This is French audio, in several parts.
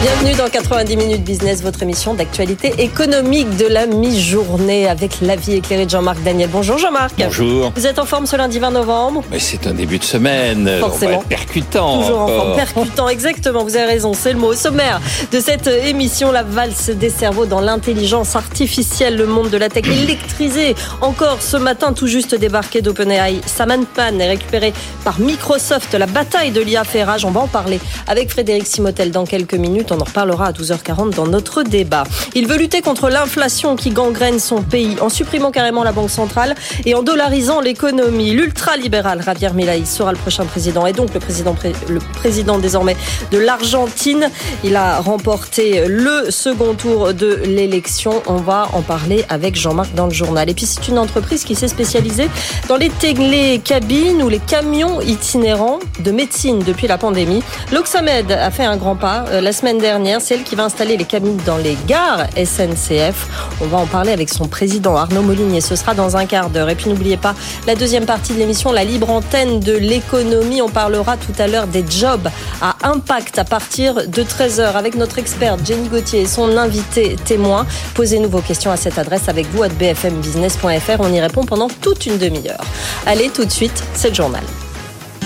Bienvenue dans 90 minutes business, votre émission d'actualité économique de la mi-journée avec la vie éclairée de Jean-Marc Daniel. Bonjour Jean-Marc. Bonjour. Vous êtes en forme ce lundi 20 novembre? Mais c'est un début de semaine. Forcément. On va être percutant. Toujours en forme, percutant, exactement, vous avez raison, c'est le mot. Au sommaire de cette émission, la valse des cerveaux dans l'intelligence artificielle, le monde de la tech électrisé. Encore ce matin, tout juste débarqué d'OpenAI, Altman est récupéré par Microsoft. La bataille de l'IA fait rage, on va en parler avec Frédéric Simotel dans quelques minutes. On en reparlera à 12h40 dans notre débat. Il veut lutter contre l'inflation qui gangrène son pays en supprimant carrément la Banque centrale et en dollarisant l'économie. L'ultralibéral Javier Milei sera le prochain président et donc le président, pré- le président désormais de l'Argentine. Il a remporté le second tour de l'élection. On va en parler avec Jean-Marc dans le journal. Et puis c'est une entreprise qui s'est spécialisée dans les télécabines ou les camions itinérants de médecine depuis la pandémie. L'Oxamed a fait un grand pas euh, la semaine dernière. C'est elle qui va installer les cabines dans les gares SNCF. On va en parler avec son président Arnaud Molinier. Ce sera dans un quart d'heure. Et puis n'oubliez pas la deuxième partie de l'émission, la libre antenne de l'économie. On parlera tout à l'heure des jobs à impact à partir de 13h avec notre experte Jenny Gauthier et son invité témoin. Posez-nous vos questions à cette adresse avec vous à bfmbusiness.fr. On y répond pendant toute une demi-heure. Allez, tout de suite, c'est le journal.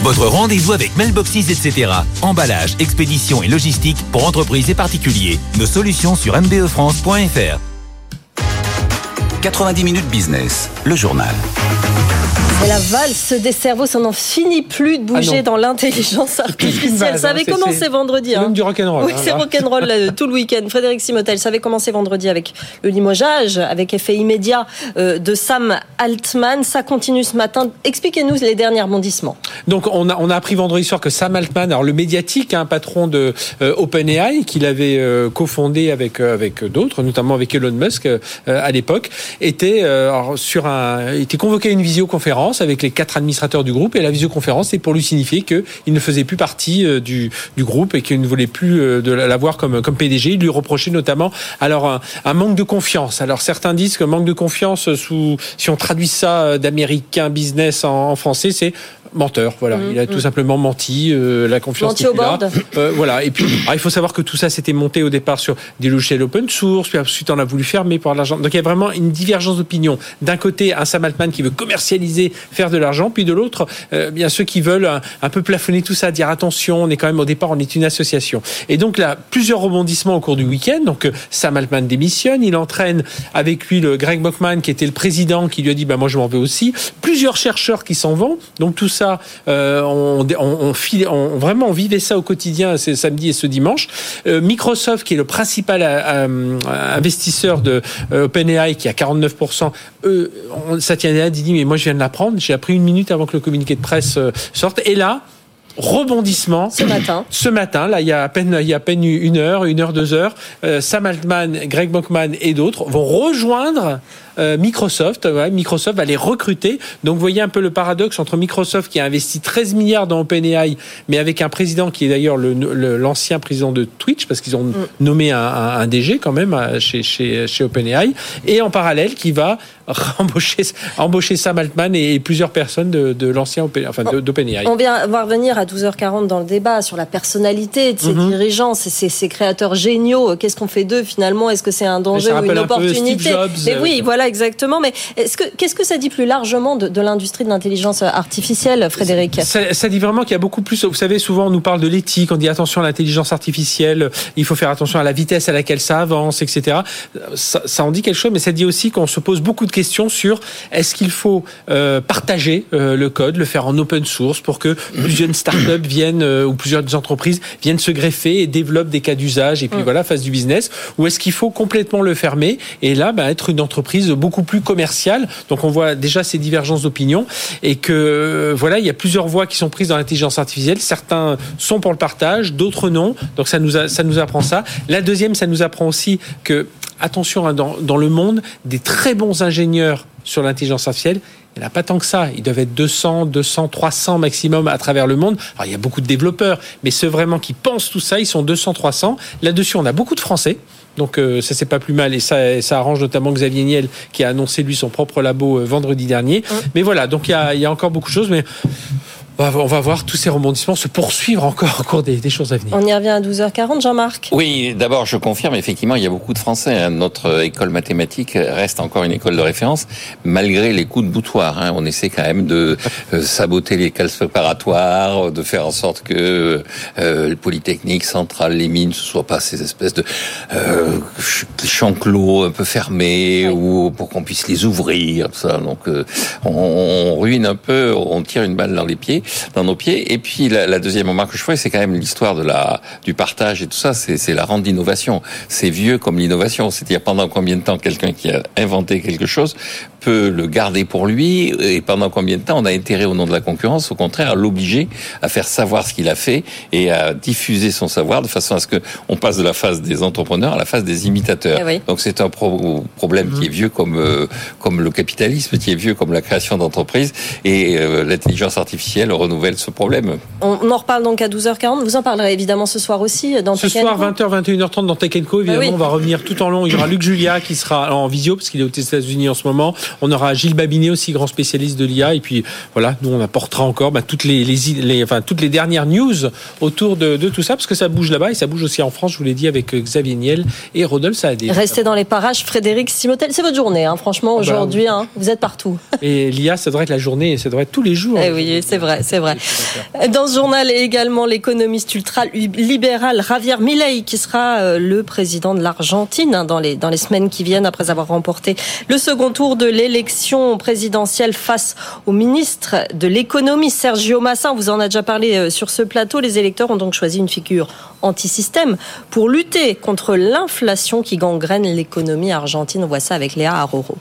Votre rendez-vous avec Mailboxes, etc. Emballage, expédition et logistique pour entreprises et particuliers. Nos solutions sur mbefrance.fr. 90 minutes business, le journal. La valse des cerveaux, ça n'en finit plus de Ah bouger non. dans l'intelligence artificielle. valse, Ça avait hein, commencé vendredi. c'est hein. même du rock'n'roll, Oui, hein, c'est rock'n'roll tout le week-end. Frédéric Simotel, ça avait commencé vendredi avec le limogeage, avec effet immédiat euh, de Sam Altman. Ça continue ce matin. Expliquez-nous les derniers rebondissements. Donc on a, on a appris vendredi soir que Sam Altman, alors le médiatique, un patron de euh, OpenAI, qu'il avait euh, cofondé avec euh, avec d'autres, notamment avec Elon Musk à l'époque, était alors, sur un, était convoqué à une visioconférence avec les quatre administrateurs du groupe et la visioconférence c'est pour lui signifier que il ne faisait plus partie euh, du du groupe et qu'il ne voulait plus euh, de l'avoir comme comme PDG. Il lui reprochait notamment alors un, manque de confiance. Alors certains disent que manque de confiance sous si on traduit ça euh, d'américain business en français, c'est menteur. Voilà, il a tout simplement menti. euh, la confiance Menti au board. Euh, voilà. Et puis, alors, il faut savoir que tout ça s'était monté au départ sur des logiciels open source, puis ensuite on a voulu fermer pour l'argent. Donc il y a vraiment une divergence d'opinion. D'un côté, un Sam Altman qui veut commercialiser, faire de l'argent, puis de l'autre, euh, bien ceux qui veulent un, un peu plafonner tout ça, dire attention, on est quand même au départ, on est une association. Et donc là, plusieurs rebondissements au cours du week-end. Donc euh, Sam Altman démissionne, il entraîne avec lui le Greg Bockman qui était le président, qui lui a dit bah moi je m'en vais aussi. Plusieurs chercheurs qui s'en vont. Donc tout ça, euh, on, on, on, vraiment on vivait ça au quotidien, c'est samedi et ce dimanche. Euh, Microsoft qui est le principal euh, investisseur de OpenAI qui a 49%, eux, on, Satya Nadella dit mais moi je viens de l'apprendre, j'ai appris une minute avant que le communiqué de presse sorte. Et là, rebondissement. Ce matin. Ce matin, là, il y a à peine, il y a à peine une heure, une heure, deux heures, Sam Altman, Greg Bockman et d'autres vont rejoindre euh, Microsoft. Ouais, Microsoft va les recruter. Donc, vous voyez un peu le paradoxe entre Microsoft qui a investi 13 milliards dans OpenAI, mais avec un président qui est d'ailleurs le- le- l'ancien président de Twitch, parce qu'ils ont nommé un, un- un DG quand même euh, chez, chez, chez OpenAI, et en parallèle qui va embaucher, embaucher Sam Altman et, plusieurs personnes de, de l'ancien enfin, d'OpenAI. On vient, va revenir à 12h40 dans le débat sur la personnalité de ces Mhm. dirigeants, ces, ces- créateurs géniaux. Qu'est-ce qu'on fait d'eux finalement? Est-ce que c'est un danger ou une un peu opportunité? Steve Jobs, Mais euh, oui, voilà exactement. Mais est-ce que qu'est-ce que ça dit plus largement de, de l'industrie de l'intelligence artificielle, Frédéric Ça, ça dit vraiment qu'il y a beaucoup plus. Vous savez, souvent on nous parle de l'éthique, on dit attention à l'intelligence artificielle, il faut faire attention à la vitesse à laquelle ça avance, etc. Ça, ça en dit quelque chose, mais ça dit aussi qu'on se pose beaucoup de questions sur est-ce qu'il faut euh, partager euh, le code, le faire en open source pour que plusieurs startups viennent euh, ou plusieurs entreprises viennent se greffer et développent des cas d'usage et puis voilà fassent du business, ou est-ce qu'il faut complètement le fermer et là bah, être une entreprise beaucoup plus commerciale. Donc on voit déjà ces divergences d'opinion et que euh, voilà il y a plusieurs voies qui sont prises dans l'intelligence artificielle. Certains sont pour le partage, d'autres non. Donc ça nous ça nous apprend ça. La deuxième, ça nous apprend aussi que attention hein, dans, dans le monde des très bons ingénieurs sur l'intelligence artificielle. Il n'y en a pas tant que ça. Ils doivent être 200, 200, 300 maximum à travers le monde. Alors, il y a beaucoup de développeurs, mais ceux vraiment qui pensent tout ça, ils sont 200, 300. Là-dessus, on a beaucoup de Français. Donc euh, ça c'est pas plus mal. Et ça, ça arrange notamment Xavier Niel qui a annoncé lui son propre labo euh, vendredi dernier. Mais voilà, donc il y a, il y a encore beaucoup de choses, mais on va, on va voir tous ces rebondissements se poursuivre encore au cours des, des choses à venir. On y revient à 12h40, Jean-Marc. Oui, d'abord, je confirme, effectivement, il y a beaucoup de Français. hein. Notre école mathématique reste encore une école de référence, malgré les coups de boutoir. hein. On essaie quand même de euh, saboter les classes préparatoires, de faire en sorte que euh, le Polytechnique, Centrale, les mines, ce soient pas ces espèces de euh, ch- champs clos un peu fermés, ou pour qu'on puisse les ouvrir. tout Ça. Donc, euh, on, on ruine un peu, on tire une balle dans les pieds, dans nos pieds. Et puis, la, la deuxième remarque que je ferai, c'est quand même l'histoire de la du partage et tout ça. C'est la rente d'innovation. C'est vieux comme l'innovation. C'est-à-dire pendant combien de temps quelqu'un qui a inventé quelque chose peut le garder pour lui et pendant combien de temps on a intérêt au nom de la concurrence, au contraire, à l'obliger à faire savoir ce qu'il a fait et à diffuser son savoir de façon à ce que on passe de la phase des entrepreneurs à la phase des imitateurs. Eh oui. Donc c'est un pro- problème qui est vieux comme euh, comme le capitalisme, qui est vieux comme la création d'entreprises et euh, l'intelligence artificielle renouvelle ce problème. On, on en reparle donc à 12h40. Vous en parlerez évidemment ce soir aussi dans Ce Tech soir, Co. 20h, 21h30 dans Tech Co. Évidemment, Ah oui. on va revenir tout en long. Il y aura Luc Julia qui sera en visio parce qu'il est aux États-Unis en ce moment. On aura Gilles Babinet aussi, grand spécialiste de l'IA. Et puis voilà, nous on apportera encore bah, toutes les, les, les- enfin toutes les dernières news autour de, de tout ça parce que ça bouge là-bas et ça bouge aussi en France. Je vous l'ai dit avec euh, Xavier Niel et Rodolphe Saadé. Restez dans les parages, Frédéric Simotel. C'est votre journée, hein, franchement, bah aujourd'hui. hein, vous êtes partout. Et l'IA, ça devrait être la journée, et ça devrait être tous les jours. Eh oui, c'est vrai, c'est vrai. Dans ce journal également l'économiste ultra-libéral Javier Milei qui sera euh, le président de l'Argentine hein, dans les dans les semaines qui viennent après avoir remporté le second tour de l'élection présidentielle face au ministre de l'économie Sergio Massa. On vous en a déjà parlé euh, sur ce plateau. Les électeurs ont donc choisi une figure anti-système pour lutter contre l'inflation qui gangrène l'économie argentine. On voit ça avec Léa Aroro.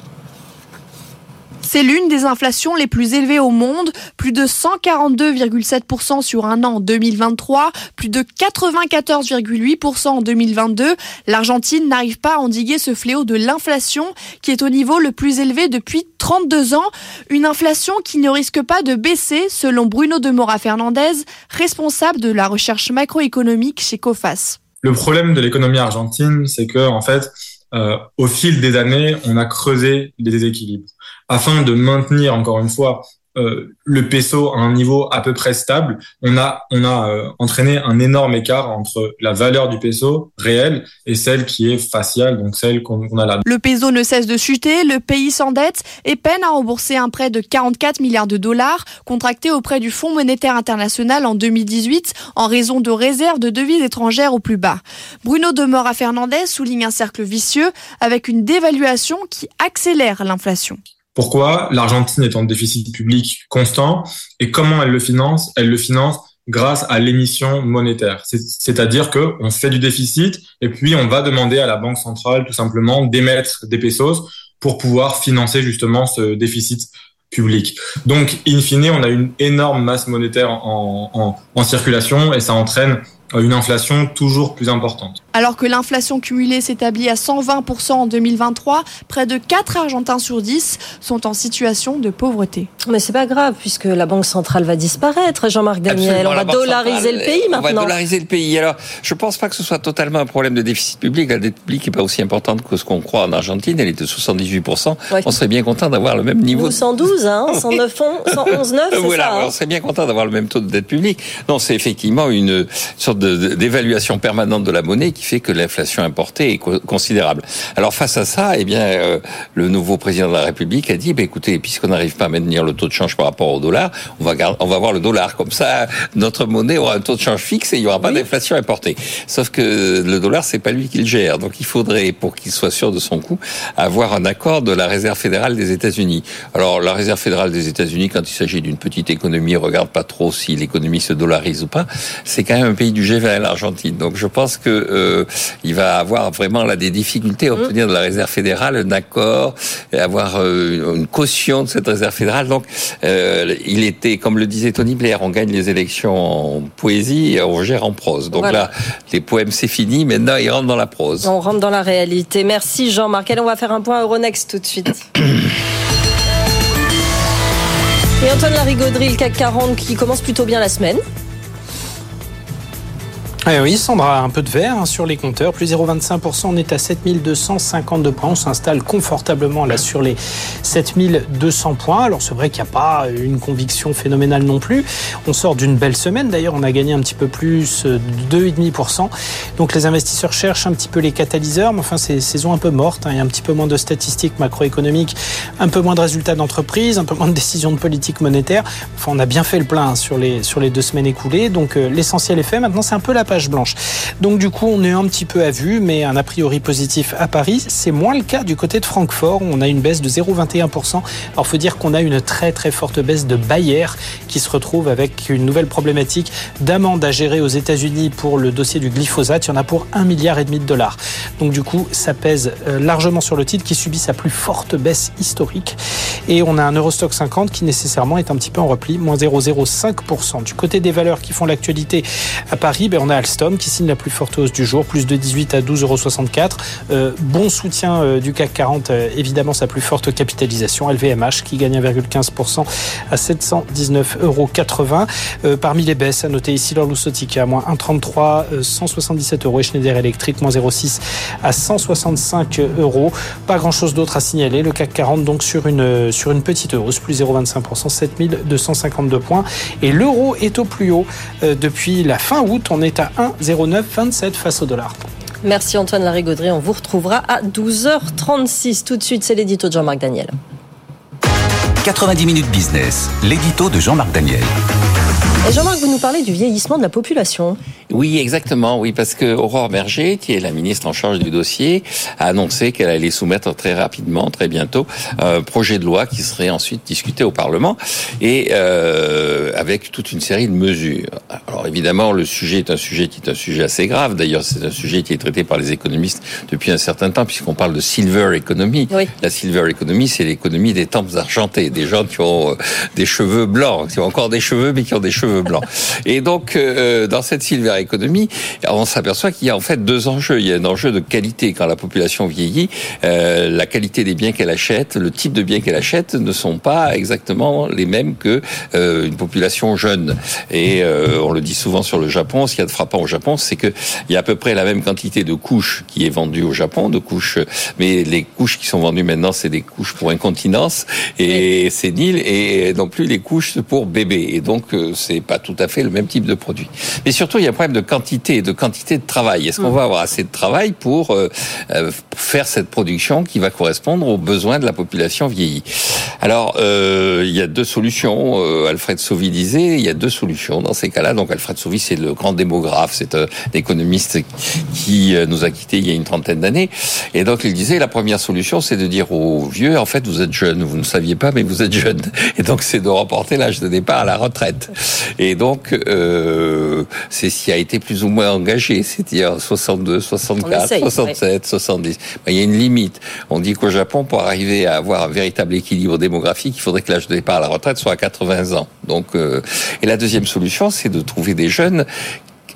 C'est l'une des inflations les plus élevées au monde, plus de 142,7% sur un an en 2023, plus de 94,8% en 2022. L'Argentine n'arrive pas à endiguer ce fléau de l'inflation qui est au niveau le plus élevé depuis 32 ans. Une inflation qui ne risque pas de baisser selon Bruno de Mora Fernandez, responsable de la recherche macroéconomique chez COFAS. Le problème de l'économie argentine, c'est que en fait, euh, au fil des années, on a creusé les déséquilibres afin de maintenir encore une fois euh, le peso à un niveau à peu près stable. On a on a euh, entraîné un énorme écart entre la valeur du peso réel et celle qui est faciale, donc celle qu'on a là. Le peso ne cesse de chuter, le pays s'endette et peine à rembourser un prêt de 44 milliards de dollars contracté auprès du Fonds monétaire international en 2018 en raison de réserves de devises étrangères au plus bas. Bruno de Mora Fernandez souligne un cercle vicieux avec une dévaluation qui accélère l'inflation. Pourquoi l'Argentine est en déficit public constant et comment elle le finance? Elle le finance grâce à l'émission monétaire. C'est- C'est-à-dire que on fait du déficit et puis on va demander à la banque centrale tout simplement d'émettre des pesos pour pouvoir financer justement ce déficit public. Donc, in fine, on a une énorme masse monétaire en, en circulation et ça entraîne une inflation toujours plus importante. Alors que l'inflation cumulée s'établit à 120% en 2023, près de 4 Argentins sur 10 sont en situation de pauvreté. Mais c'est pas grave puisque la banque centrale va disparaître, Jean-Marc Daniel. Absolument, on va dollariser centrale, le pays On va maintenant. dollariser le pays. Alors, je pense pas que ce soit totalement un problème de déficit public. La dette publique n'est pas aussi importante que ce qu'on croit en Argentine. Elle est de 78%. Ouais. On serait bien content d'avoir le même niveau. Ou 112, hein, 109, 111, 9, c'est voilà, ça. hein. on serait bien content d'avoir le même taux de dette publique. Non, c'est effectivement une sorte d'évaluation permanente de la monnaie qui fait que l'inflation importée est co- considérable. Alors face à ça, eh bien, euh, le nouveau président de la République a dit, bah, écoutez, puisqu'on n'arrive pas à maintenir le taux de change par rapport au dollar, on va on va voir le dollar comme ça, notre monnaie aura un taux de change fixe et il y aura pas d'inflation importée. Sauf que le dollar, c'est pas lui qui le gère, donc il faudrait, pour qu'il soit sûr de son coup, avoir un accord de la Réserve fédérale des États-Unis. Alors la Réserve fédérale des États-Unis, quand il s'agit d'une petite économie, regarde pas trop si l'économie se dollarise ou pas. C'est quand même un pays du G20, l'Argentine. Donc je pense que euh, il va avoir vraiment là des difficultés à obtenir de la Réserve fédérale un accord et avoir euh, une caution de cette Réserve fédérale. Donc euh, il était, comme le disait Tony Blair, on gagne les élections en poésie et on gère en prose. Donc Voilà. là, les poèmes c'est fini. Maintenant, ils rentrent dans la prose. On rentre dans la réalité. Merci Jean-Marc. On va faire un point Euronext tout de suite. Et Antoine Larigauderie, le CAC 40 qui commence plutôt bien la semaine. Eh oui, Sandra, un peu de vert hein, sur les compteurs, plus 0,25%, on est à 7252 points, on s'installe confortablement là sur les 7200 points. Alors c'est vrai qu'il n'y a pas une conviction phénoménale non plus. On sort d'une belle semaine, d'ailleurs on a gagné un petit peu plus de 2,5%. Donc les investisseurs cherchent un petit peu les catalyseurs, mais enfin c'est saison un peu morte, hein. il y a un petit peu moins de statistiques macroéconomiques, un peu moins de résultats d'entreprise, un peu moins de décisions de politique monétaire. Enfin on a bien fait le plein hein, sur, les, sur les deux semaines écoulées, donc euh, l'essentiel est fait. Maintenant c'est un peu la blanche. Donc du coup, on est un petit peu à vue, mais un a priori positif à Paris. C'est moins le cas du côté de Francfort. On a une baisse de 0,21%. Alors faut dire qu'on a une très très forte baisse de Bayer qui se retrouve avec une nouvelle problématique d'amende à gérer aux États-Unis pour le dossier du glyphosate. Il y en a pour un milliard et demi de dollars. Donc du coup, ça pèse euh, largement sur le titre qui subit sa plus forte baisse historique. Et on a un Eurostock 50 qui nécessairement est un petit peu en repli, moins 0,05%. Du côté des valeurs qui font l'actualité à Paris, ben on a Alstom qui signe la plus forte hausse du jour, plus de 18 à 12,64 euros. Euh, bon soutien euh, du CAC 40, euh, évidemment sa plus forte capitalisation. LVMH qui gagne 1,15% à 719,80 euros. parmi les baisses, à noter ici l'Orlusotica, moins 1,33, 177 euros. Et Schneider Electric, moins 0,6 à 165 euros. Pas grand chose d'autre à signaler. Le CAC 40 donc sur une, sur une petite hausse, plus 0,25%, 7252 points. Et l'euro est au plus haut depuis la fin août. On est à 1,0927 face au dollar. Merci Antoine Larigauderie. On vous retrouvera à 12h36. Tout de suite, c'est l'édito de Jean-Marc Daniel. 90 minutes business, l'édito de Jean-Marc Daniel. Jean-Marc, vous nous parlez du vieillissement de la population. Oui, exactement. Oui, parce que Aurore Berger, qui est la ministre en charge du dossier, a annoncé qu'elle allait soumettre très rapidement, très bientôt, un projet de loi qui serait ensuite discuté au Parlement et euh, avec toute une série de mesures. Alors évidemment, le sujet est un sujet qui est un sujet assez grave. D'ailleurs, c'est un sujet qui est traité par les économistes depuis un certain temps, puisqu'on parle de silver economy. La silver economy, c'est l'économie des tempes argentées, des gens qui ont euh, des cheveux blancs, qui ont encore des cheveux, mais qui ont des cheveux blancs. Et donc, euh, dans cette silver économie, on s'aperçoit qu'il y a en fait deux enjeux. Il y a un enjeu de qualité. Quand la population vieillit, euh, la qualité des biens qu'elle achète, le type de biens qu'elle achète ne sont pas exactement les mêmes que euh, une population jeune. Et euh, on le dit souvent sur le Japon. Ce qu'il y a de frappant au Japon, c'est que il y a à peu près la même quantité de couches qui est vendue au Japon, de couches, mais les couches qui sont vendues maintenant, c'est des couches pour incontinence et sénile, et non plus les couches pour bébé. Et donc, c'est pas tout à fait le même type de produit. Mais surtout, il y a un problème de quantité et de quantité de travail. Est-ce qu'on mm. va avoir assez de travail pour euh, euh, faire cette production qui va correspondre aux besoins de la population vieillie? Alors, euh, il y a deux solutions. Alfred Sauvy disait, il y a deux solutions dans ces cas-là. Donc, Alfred Sauvy, c'est le grand démographe, c'est un économiste qui nous a quittés il y a une trentaine d'années. Et donc, il disait, la première solution, c'est de dire aux vieux, en fait, vous êtes jeunes, vous ne saviez pas, mais vous êtes jeunes. Et donc, c'est de reporter l'âge de départ à la retraite. Et donc, euh, c'est ce qui a été plus ou moins engagé, c'est-à-dire 62, 64, 67, 70. il y a une limite. On dit qu'au Japon, pour arriver à avoir un véritable équilibre démographique, il faudrait que l'âge de départ à la retraite soit à 80 ans. Donc, euh, et la deuxième solution, c'est de trouver des jeunes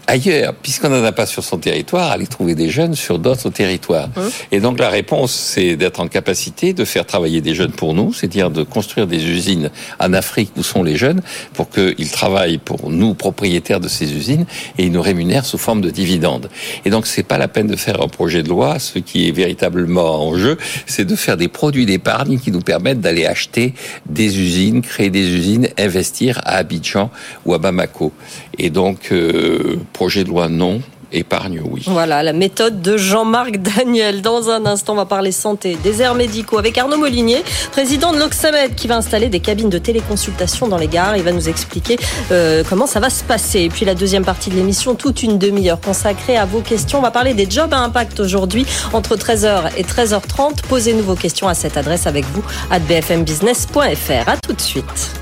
ailleurs, puisqu'on n'en a pas sur son territoire, aller trouver des jeunes sur d'autres territoires. Hein et donc la réponse, c'est d'être en capacité de faire travailler des jeunes pour nous, c'est-à-dire de construire des usines en Afrique où sont les jeunes, pour qu'ils travaillent pour nous, propriétaires de ces usines, et ils nous rémunèrent sous forme de dividendes. Et donc c'est pas la peine de faire un projet de loi. Ce qui est véritablement en jeu, c'est de faire des produits d'épargne qui nous permettent d'aller acheter des usines, créer des usines, investir à Abidjan ou à Bamako. Et donc euh, Projet de loi, non. Épargne, oui. Voilà, la méthode de Jean-Marc Daniel. Dans un instant, on va parler santé, déserts médicaux avec Arnaud Molinier, président de l'Oxamed, qui va installer des cabines de téléconsultation dans les gares. Il va nous expliquer euh, comment ça va se passer. Et puis la deuxième partie de l'émission, toute une demi-heure consacrée à vos questions. On va parler des jobs à impact aujourd'hui entre 13h et 13h30. Posez-nous vos questions à cette adresse avec vous, à bfmbusiness.fr. À tout de suite.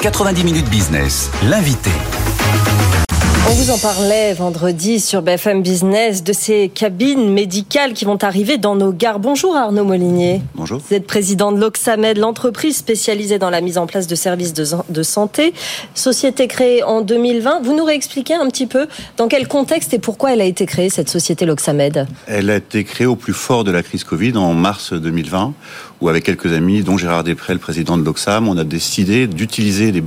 90 minutes business, l'invité. On vous en parlait vendredi sur BFM Business de ces cabines médicales qui vont arriver dans nos gares. Bonjour Arnaud Molinier. Bonjour. Vous êtes président de l'Oxamed, l'entreprise spécialisée dans la mise en place de services de, santé. Société créée en 2020. Vous nous réexpliquez un petit peu dans quel contexte et pourquoi elle a été créée, cette société l'Oxamed? Elle a été créée au plus fort de la crise Covid en mars 2020, où avec quelques amis, dont Gérard Després, le président de l'Oxam, on a décidé d'utiliser les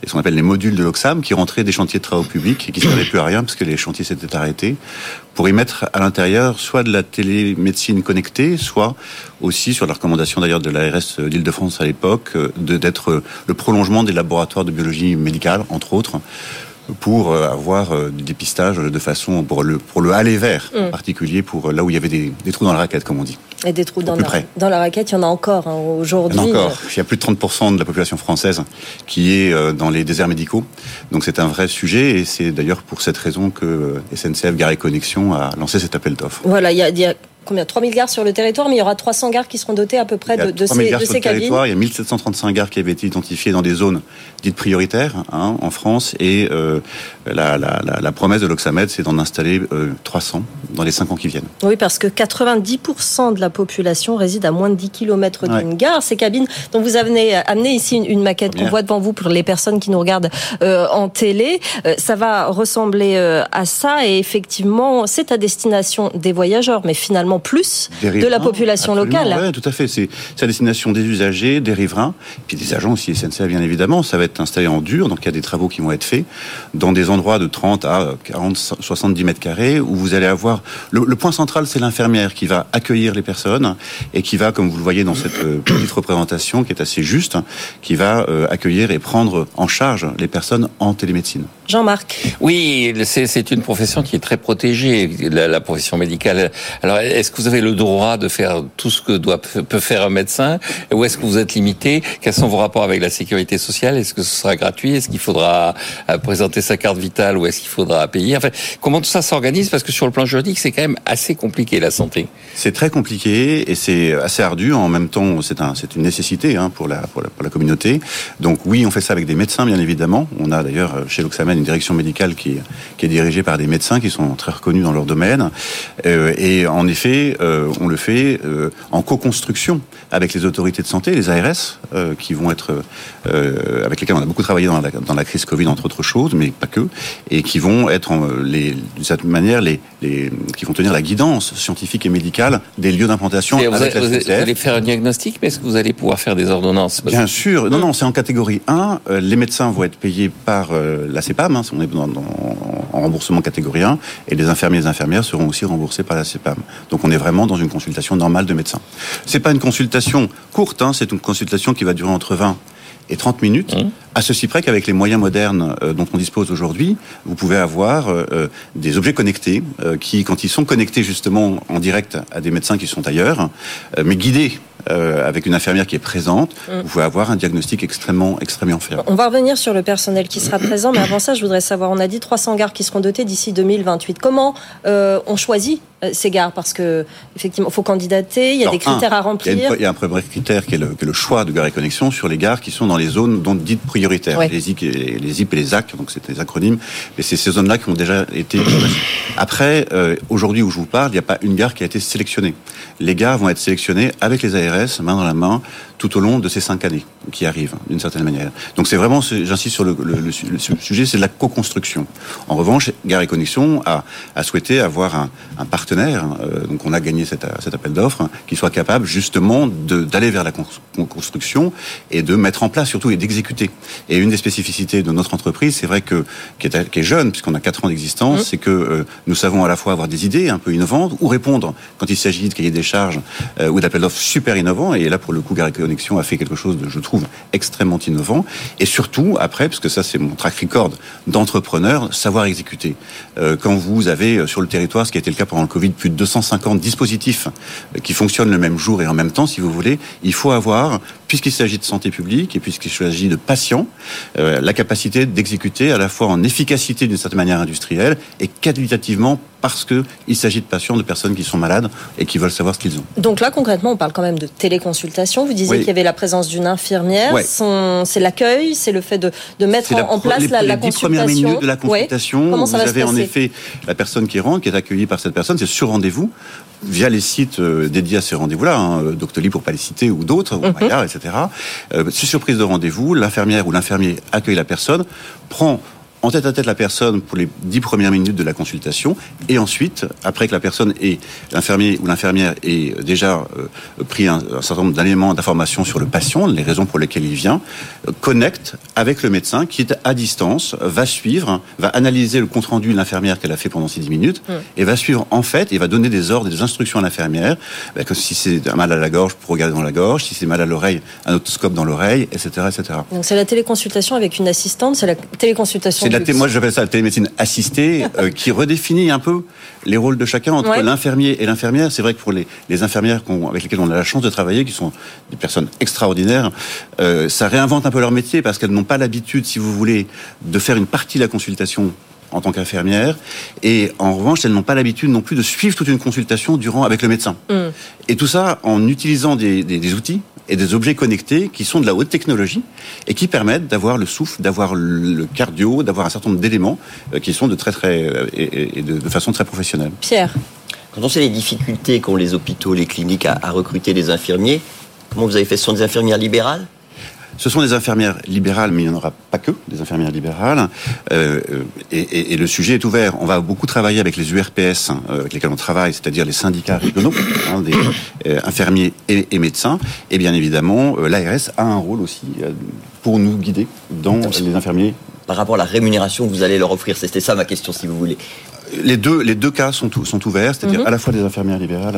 box ce qu'on appelle les modules de l'Oxam, qui rentraient des chantiers de travaux publics et qui ne servaient plus à rien parce que les chantiers s'étaient arrêtés, pour y mettre à l'intérieur soit de la télémédecine connectée, soit aussi, sur la recommandation d'ailleurs de l'ARS d'Île-de-France à l'époque, d'être le prolongement des laboratoires de biologie médicale, entre autres, pour euh, avoir euh, du dépistage de façon pour le pour le aller vers en mm. particulier pour euh, là où il y avait des, des, trous dans la raquette comme on dit. Et des trous dans la, dans la raquette, il y en a encore hein, aujourd'hui. Il y en a encore. Il y a plus de 30% de la population française qui est dans les déserts médicaux. Donc c'est un vrai sujet et c'est d'ailleurs pour cette raison que SNCF Gare et Connexion a lancé cet appel d'offres. Voilà, il y a, il y a combien 3000 gares sur le territoire, mais il y aura 300 gares qui seront dotées à peu près de, de, ces, de ces cabines. Il y a 1735 gares qui avaient été identifiées dans des zones dites prioritaires hein, en France, et euh, la, la, la, la, promesse de l'Oxamed, c'est d'en installer euh, 300 dans les 5 ans qui viennent. Oui, parce que 90% de la population réside à moins de 10 km d'une gare. Ces cabines dont vous avez amené ici une, une maquette qu'on voit devant vous pour les personnes qui nous regardent euh, en télé, euh, ça va ressembler à ça, et effectivement, c'est à destination des voyageurs, mais finalement plus de la population locale. Oui, tout à fait. C'est à destination des usagers, des riverains, puis des agents aussi SNCF bien évidemment. Ça va être installé en dur, donc il y a des travaux qui vont être faits dans des endroits de 30 à 40, 70 mètres carrés où vous allez avoir le, le point central, c'est l'infirmière qui va accueillir les personnes et qui va, comme vous le voyez dans cette euh, petite représentation qui est assez juste, qui va euh, accueillir et prendre en charge les personnes en télémédecine. Jean-Marc. Oui, c'est une profession qui est très protégée, la, la profession médicale. Alors, est-ce que vous avez le droit de faire tout ce que doit, peut faire un médecin? Ou est-ce que vous êtes limité? Quels sont vos rapports avec la sécurité sociale? Est-ce que ce sera gratuit? Est-ce qu'il faudra euh, présenter sa carte vitale ou est-ce qu'il faudra payer? Enfin, comment tout ça s'organise? Parce que sur le plan juridique, c'est quand même assez compliqué la santé. C'est très compliqué et c'est assez ardu. En même temps, c'est un, une nécessité hein, pour, la, pour, la, pour, la, communauté. Donc oui, on fait ça avec des médecins, bien évidemment. On a d'ailleurs euh, chez l'Oxamen une direction médicale qui, qui est dirigée par des médecins qui sont très reconnus dans leur domaine. Euh, et en effet, euh, on le fait euh, en co-construction avec les autorités de santé, les ARS, qui vont être avec lesquels on a beaucoup travaillé dans la, dans la, crise Covid entre autres choses, mais pas que, et qui vont être les, d'une certaine manière les, les, qui vont tenir la guidance scientifique et médicale des lieux d'implantation. Vous, vous, allez faire un diagnostic, mais est-ce que vous allez pouvoir faire des ordonnances? Bien sûr, non, non, c'est en catégorie 1. les médecins vont être payés par la CEPAM, hein, on est dans, dans, en remboursement catégorie 1, et les infirmiers et les infirmières seront aussi remboursés par la CEPAM. Donc on est vraiment dans une consultation normale de médecin. C'est pas une consultation courte, hein, c'est une consultation qui va durer entre 20 et 30 minutes, mmh. à ceci près qu'avec les moyens modernes euh, dont on dispose aujourd'hui, vous pouvez avoir euh, euh des objets connectés euh, qui, quand ils sont connectés justement en direct à des médecins qui sont ailleurs, mais guidés euh, avec une infirmière qui est présente, mmh. vous pouvez avoir un diagnostic extrêmement, extrêmement fiable. On va revenir sur le personnel qui sera présent, mais avant ça, je voudrais savoir, on a dit 300 gares qui seront dotées d'ici 2028. Comment euh, on choisit euh, ces gares? Parce que effectivement, il faut candidater, il y a Alors, des critères un, à remplir. Il y, a une, il y a un premier critère qui est, le, qui est, le, choix de gares et connexions sur les gares qui sont dans les zones dont dites prioritaires, ouais. les, les ZIP et les ZAC, donc c'est des acronymes, mais c'est ces zones-là qui ont déjà été. Après, euh, aujourd'hui où je vous parle, il n'y a pas une gare qui a été sélectionnée. Les gares vont être sélectionnées avec les ARS, main dans la main, tout au long de ces cinq années qui arrivent, d'une certaine manière. Donc c'est vraiment, j'insiste sur le, le, le, le sujet, c'est de la co-construction. En revanche, Gare et Connexion a, a souhaité avoir un, un partenaire, euh, donc on a gagné cet, cet appel d'offres, hein, qui soit capable justement d'aller vers la construction et de mettre en place surtout et d'exécuter. Et une des spécificités de notre entreprise, c'est vrai que qui est, qui est jeune, puisqu'on a quatre ans d'existence, mmh. c'est que euh, nous savons à la fois avoir des idées un peu innovantes ou répondre quand il s'agit de cahier des charges euh, ou d'appels d'offres super innovants. Et là, pour le coup, Gare et Connexion a fait quelque chose de, je trouve, extrêmement innovant. Et surtout, après, parce que ça, c'est mon track record d'entrepreneur, savoir exécuter. Euh, quand vous avez sur le territoire, ce qui a été le cas pendant le Covid, plus de 250 dispositifs qui fonctionnent le même jour et en même temps, si vous voulez, il faut avoir, puisqu'il s'agit de santé publique et puisqu'il s'agit de patients, euh, la capacité d'exécuter à la fois en efficacité d'une certaine manière industrielle et qualitativement parce qu'il s'agit de patients, de personnes qui sont malades et qui veulent savoir ce qu'ils ont. Donc là, concrètement, on parle quand même de téléconsultation. Vous disiez oui. qu'il y avait la présence d'une infirmière. C'est l'accueil, c'est le fait de, de mettre en, place les, la, les la consultation. minutes de la consultation. Ouais. Comment ça vous va avez se en effet la personne qui rentre, qui est accueillie par cette personne, c'est sur rendez-vous via les sites euh, dédiés à ces rendez-vous-là, hein, Doctolib pour pas les citer ou d'autres, mm -hmm. Etc. Euh, sur surprise de rendez-vous, l'infirmière ou l'infirmier accueille la personne, prend en tête à tête la personne pour les dix premières minutes de la consultation, et ensuite, après que la personne et l'infirmier ou l'infirmière ait déjà euh, pris un, certain nombre d'éléments d'information sur le patient, les raisons pour lesquelles il vient, euh, connecte avec le médecin qui est à distance, va suivre, va analyser le compte rendu de l'infirmière qu'elle a fait pendant ces dix minutes, mmh. et va suivre en fait et va donner des ordres et des instructions à l'infirmière, bah, que si c'est un mal à la gorge, pour regarder dans la gorge, si c'est mal à l'oreille, un otoscope dans l'oreille, etc., etc. Donc c'est la téléconsultation avec une assistante, c'est la téléconsultation moi, j'appelle ça la télémédecine assistée, euh, qui redéfinit un peu les rôles de chacun entre l'infirmier et l'infirmière. C'est vrai que pour les, les infirmières avec lesquelles on a la chance de travailler, qui sont des personnes extraordinaires, euh, ça réinvente un peu leur métier parce qu'elles n'ont pas l'habitude, si vous voulez, de faire une partie de la consultation en tant qu'infirmière. Et en revanche, elles n'ont pas l'habitude non plus de suivre toute une consultation durant avec le médecin. Mm. Et tout ça en utilisant des, des, outils et des objets connectés qui sont de la haute technologie et qui permettent d'avoir le souffle, d'avoir le cardio, d'avoir un certain nombre d'éléments euh, qui sont de très très euh, et, de, façon très professionnelle. Pierre. Quand on sait les difficultés qu'ont les hôpitaux, les cliniques à, à recruter des infirmiers, comment vous avez fait Ce sont des infirmières libérales? Ce sont des infirmières libérales, mais il n'y en aura pas que des infirmières libérales. Euh, et, le sujet est ouvert. On va beaucoup travailler avec les URPS hein, avec lesquels on travaille, c'est-à-dire les syndicats régionaux, hein, des euh, infirmiers et, médecins. Et bien évidemment, euh, l'ARS a un rôle aussi pour nous guider dans les infirmiers par rapport à la rémunération que vous allez leur offrir C'était ça ma question, si vous voulez les deux, les deux cas sont, sont ouverts, c'est-à-dire mhm. à la fois des infirmières libérales,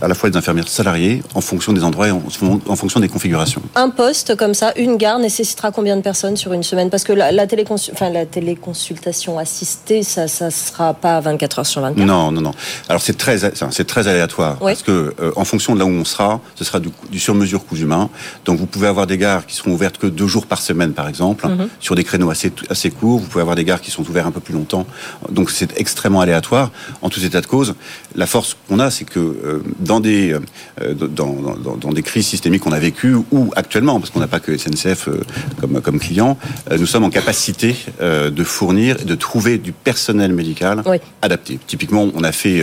à la, fois des infirmières salariées, en fonction des endroits et en, fonction des configurations. Un poste comme ça, une gare, nécessitera combien de personnes sur une semaine? Parce que la, la, enfin, la téléconsultation assistée, ça ne sera pas 24 heures sur 24 Non, non, non. Alors c'est très, c'est très aléatoire, parce que euh, en fonction de là où on sera, ce sera du, sur-mesure coût humain. Donc vous pouvez avoir des gares qui seront ouvertes que deux jours par semaine, par exemple, mhm. sur des créneaux assez, assez courts. Vous pouvez avoir des gares qui sont ouvertes un peu plus longtemps. Donc c'est extrêmement aléatoire. En tout état de cause, la force qu'on a, c'est que euh, dans des euh, dans, dans, dans, des crises systémiques qu'on a vécues ou actuellement, parce qu'on n'a pas que SNCF euh, comme comme client, nous sommes en capacité de fournir et de trouver du personnel médical adapté. Typiquement, on a fait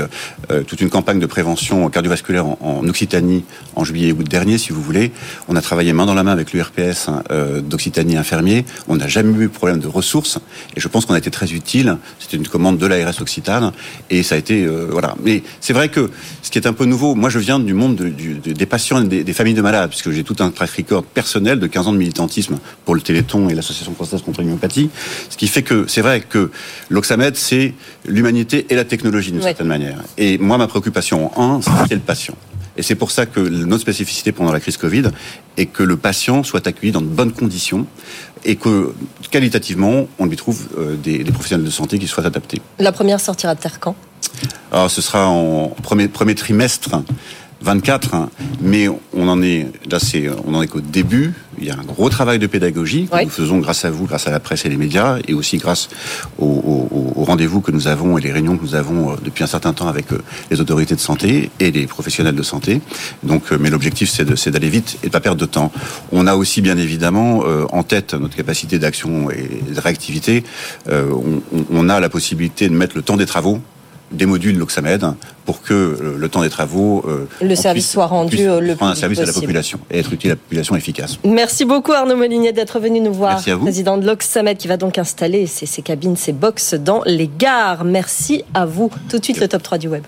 toute une campagne de prévention cardiovasculaire en, Occitanie en juillet août dernier, si vous voulez. On a travaillé main dans la main avec l'URPS hein, d'Occitanie infirmier. On n'a jamais eu de problème de ressources et je pense qu'on a été très utile. C'était une commande de l'ARS Occitane et ça a été euh, voilà. Mais c'est vrai que ce qui est un peu nouveau, moi je viens du monde des patients et des, familles de malades, puisque j'ai tout un track record personnel de 15 ans de militantisme pour le Téléthon et l'association française contre l'homéopathie, ce qui fait que c'est vrai que l'Oxamed c'est l'humanité et la technologie d'une certaine manière. Et moi ma préoccupation en un, c'est le patient. Et c'est pour ça que notre spécificité pendant la crise Covid est que le patient soit accueilli dans de bonnes conditions et que qualitativement, on lui trouve euh, des, professionnels de santé qui soient adaptés. La première sortira de terre quand? Alors, ce sera en premier, premier trimestre 24, hein. mais on en est là, c'est on en est qu'au début. Il y a un gros travail de pédagogie que nous faisons grâce à vous, grâce à la presse et les médias, et aussi grâce aux, rendez-vous que nous avons et les réunions que nous avons euh, depuis un certain temps avec euh, les autorités de santé et les professionnels de santé. Donc, euh, mais l'objectif c'est d'aller vite et de pas perdre de temps. On a aussi bien évidemment en tête notre capacité d'action et de réactivité. on, on a la possibilité de mettre le temps des travaux des modules Loxamed pour que euh, le temps des travaux, euh, le service soit rendu euh, le plus un service à la population et être utile à la population efficace. Merci beaucoup Arnaud Molinier d'être venu nous voir, Merci à vous. président de Loxamed qui va donc installer ses, ses cabines, ses box dans les gares. Merci à vous. Tout de suite le top 3 du web.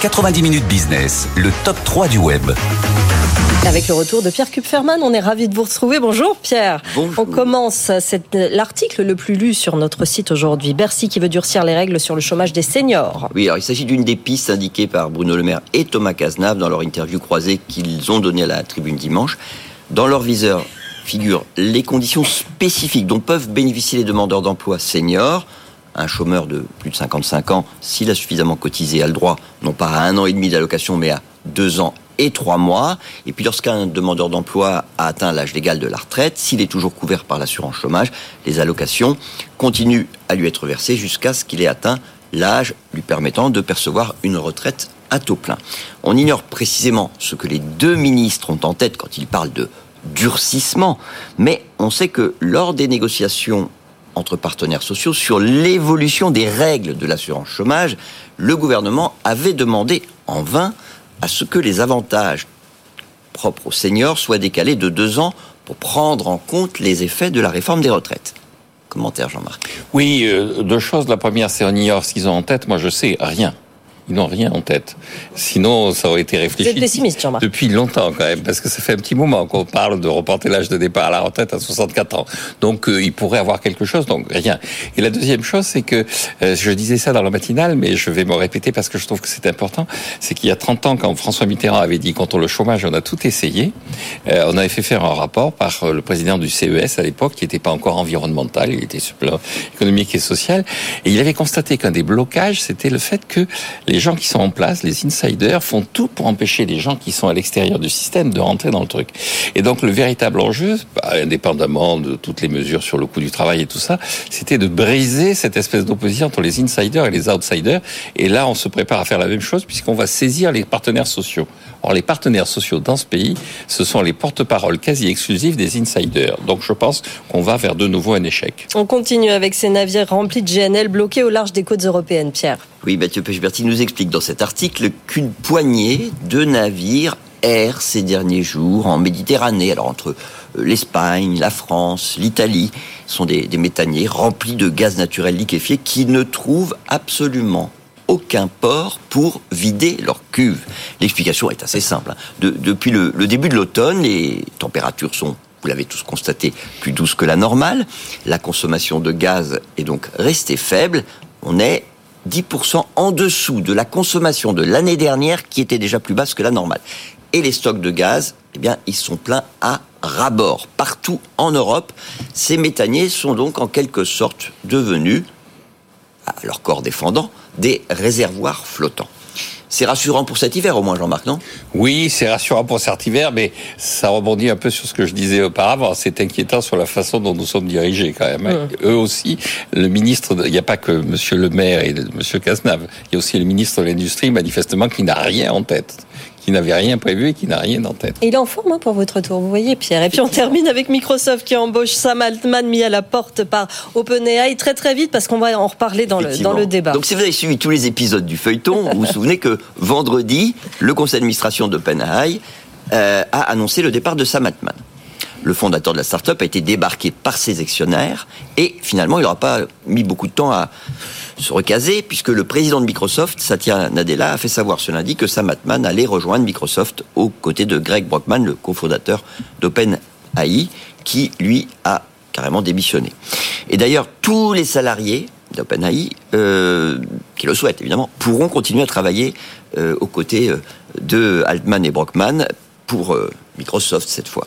90 minutes business, le top 3 du web. Avec le retour de Pierre Kupferman, on est ravi de vous retrouver. Bonjour Pierre. Bonjour. On commence l'article le plus lu sur notre site aujourd'hui. Bercy qui veut durcir les règles sur le chômage des seniors. Oui, alors il s'agit d'une des pistes indiquées par Bruno Le Maire et Thomas Cazenave dans leur interview croisée qu'ils ont donnée à la tribune dimanche. Dans leur viseur figurent les conditions spécifiques dont peuvent bénéficier les demandeurs d'emploi seniors un chômeur de plus de 55 ans, s'il a suffisamment cotisé, a le droit non pas à un an et demi d'allocation, mais à deux ans et trois mois. Et puis lorsqu'un demandeur d'emploi a atteint l'âge légal de la retraite, s'il est toujours couvert par l'assurance chômage, les allocations continuent à lui être versées jusqu'à ce qu'il ait atteint l'âge lui permettant de percevoir une retraite à taux plein. On ignore précisément ce que les deux ministres ont en tête quand ils parlent de durcissement, mais on sait que lors des négociations entre partenaires sociaux sur l'évolution des règles de l'assurance chômage, le gouvernement avait demandé en vain à ce que les avantages propres aux seniors soient décalés de deux ans pour prendre en compte les effets de la réforme des retraites. commentaire, Jean-Marc. Oui, euh, deux choses. La première, c'est on ignore ce qu'ils ont en tête. Moi, je sais rien. Ils n'ont rien en tête. Sinon, ça aurait été réfléchi. Vous êtes pessimiste, Jean-Marc. Depuis longtemps, quand même, parce que ça fait un petit moment qu'on parle de reporter l'âge de départ à la retraite à 64 ans. Donc, euh, ils pourraient avoir quelque chose, donc rien. Et la deuxième chose, c'est que, euh, je disais ça dans le matinal, mais je vais me répéter parce que je trouve que c'est important, c'est qu'il y a 30 ans, quand François Mitterrand avait dit contre le chômage, on a tout essayé, euh, on avait fait faire un rapport par euh, le président du CES à l'époque, qui n'était pas encore environnemental, il était sur le plan économique et social, et il avait constaté qu'un des blocages, c'était le fait que les gens qui sont en place, les insiders, font tout pour empêcher les gens qui sont à l'extérieur du système de rentrer dans le truc. Et donc le véritable enjeu, bah, indépendamment de toutes les mesures sur le coût du travail et tout ça, c'était de briser cette espèce d'opposition entre les insiders et les outsiders. Et là, on se prépare à faire la même chose puisqu'on va saisir les partenaires sociaux. Or, les partenaires sociaux dans ce pays, ce sont les porte-paroles quasi exclusifs des insiders. Donc je pense qu'on va vers de nouveau un échec. On continue avec ces navires remplis de GNL bloqués au large des côtes européennes, Pierre. Oui, Mathieu Pechberti nous explique dans cet article qu'une poignée de navires errent ces derniers jours en Méditerranée. Alors entre euh, l'Espagne, la France, l'Italie, sont des, des méthaniers remplis de gaz naturel liquéfié qui ne trouvent absolument aucun port pour vider leur cuve. L'explication est assez simple. hein. De- depuis le, début de l'automne, les températures sont vous l'avez tous constaté, plus douces que la normale. La consommation de gaz est donc restée faible. On est 10% en dessous de la consommation de l'année dernière qui était déjà plus basse que la normale. Et les stocks de gaz, eh bien, ils sont pleins à ras-bord. Partout en Europe, ces méthaniers sont donc en quelque sorte devenus, à leur corps défendant, des réservoirs flottants. C'est rassurant pour cet hiver au moins, Jean-Marc, non? Oui, c'est rassurant pour cet hiver, mais ça rebondit un peu sur ce que je disais auparavant. C'est inquiétant sur la façon dont nous sommes dirigés quand même. hein. Eux aussi, le ministre, il n'y a pas que Monsieur le maire et Monsieur Cazenave, il y a aussi le ministre de l'Industrie, manifestement, qui n'a rien en tête, qui n'avait rien prévu et qui n'a rien en tête. Et il est en forme hein, pour votre tour, vous voyez, Pierre. Et puis on termine avec Microsoft qui embauche Sam Altman mis à la porte par OpenAI très très vite parce qu'on va en reparler dans le, dans le débat. Donc, si vous avez suivi tous les épisodes du feuilleton, vous vous souvenez que vendredi, le conseil d'administration d'OpenAI euh, a annoncé le départ de Sam Altman. Le fondateur de la start-up a été débarqué par ses actionnaires et finalement, il n'aura pas mis beaucoup de temps à se recaser puisque le président de Microsoft, Satya Nadella, a fait savoir ce lundi que Sam Altman allait rejoindre Microsoft aux côtés de Greg Brockman, le cofondateur d'OpenAI, qui lui a carrément démissionné. Et d'ailleurs, tous les salariés d'OpenAI, euh, qui le souhaitent évidemment, pourront continuer à travailler euh, aux côtés euh, de Altman et Brockman pour Microsoft cette fois.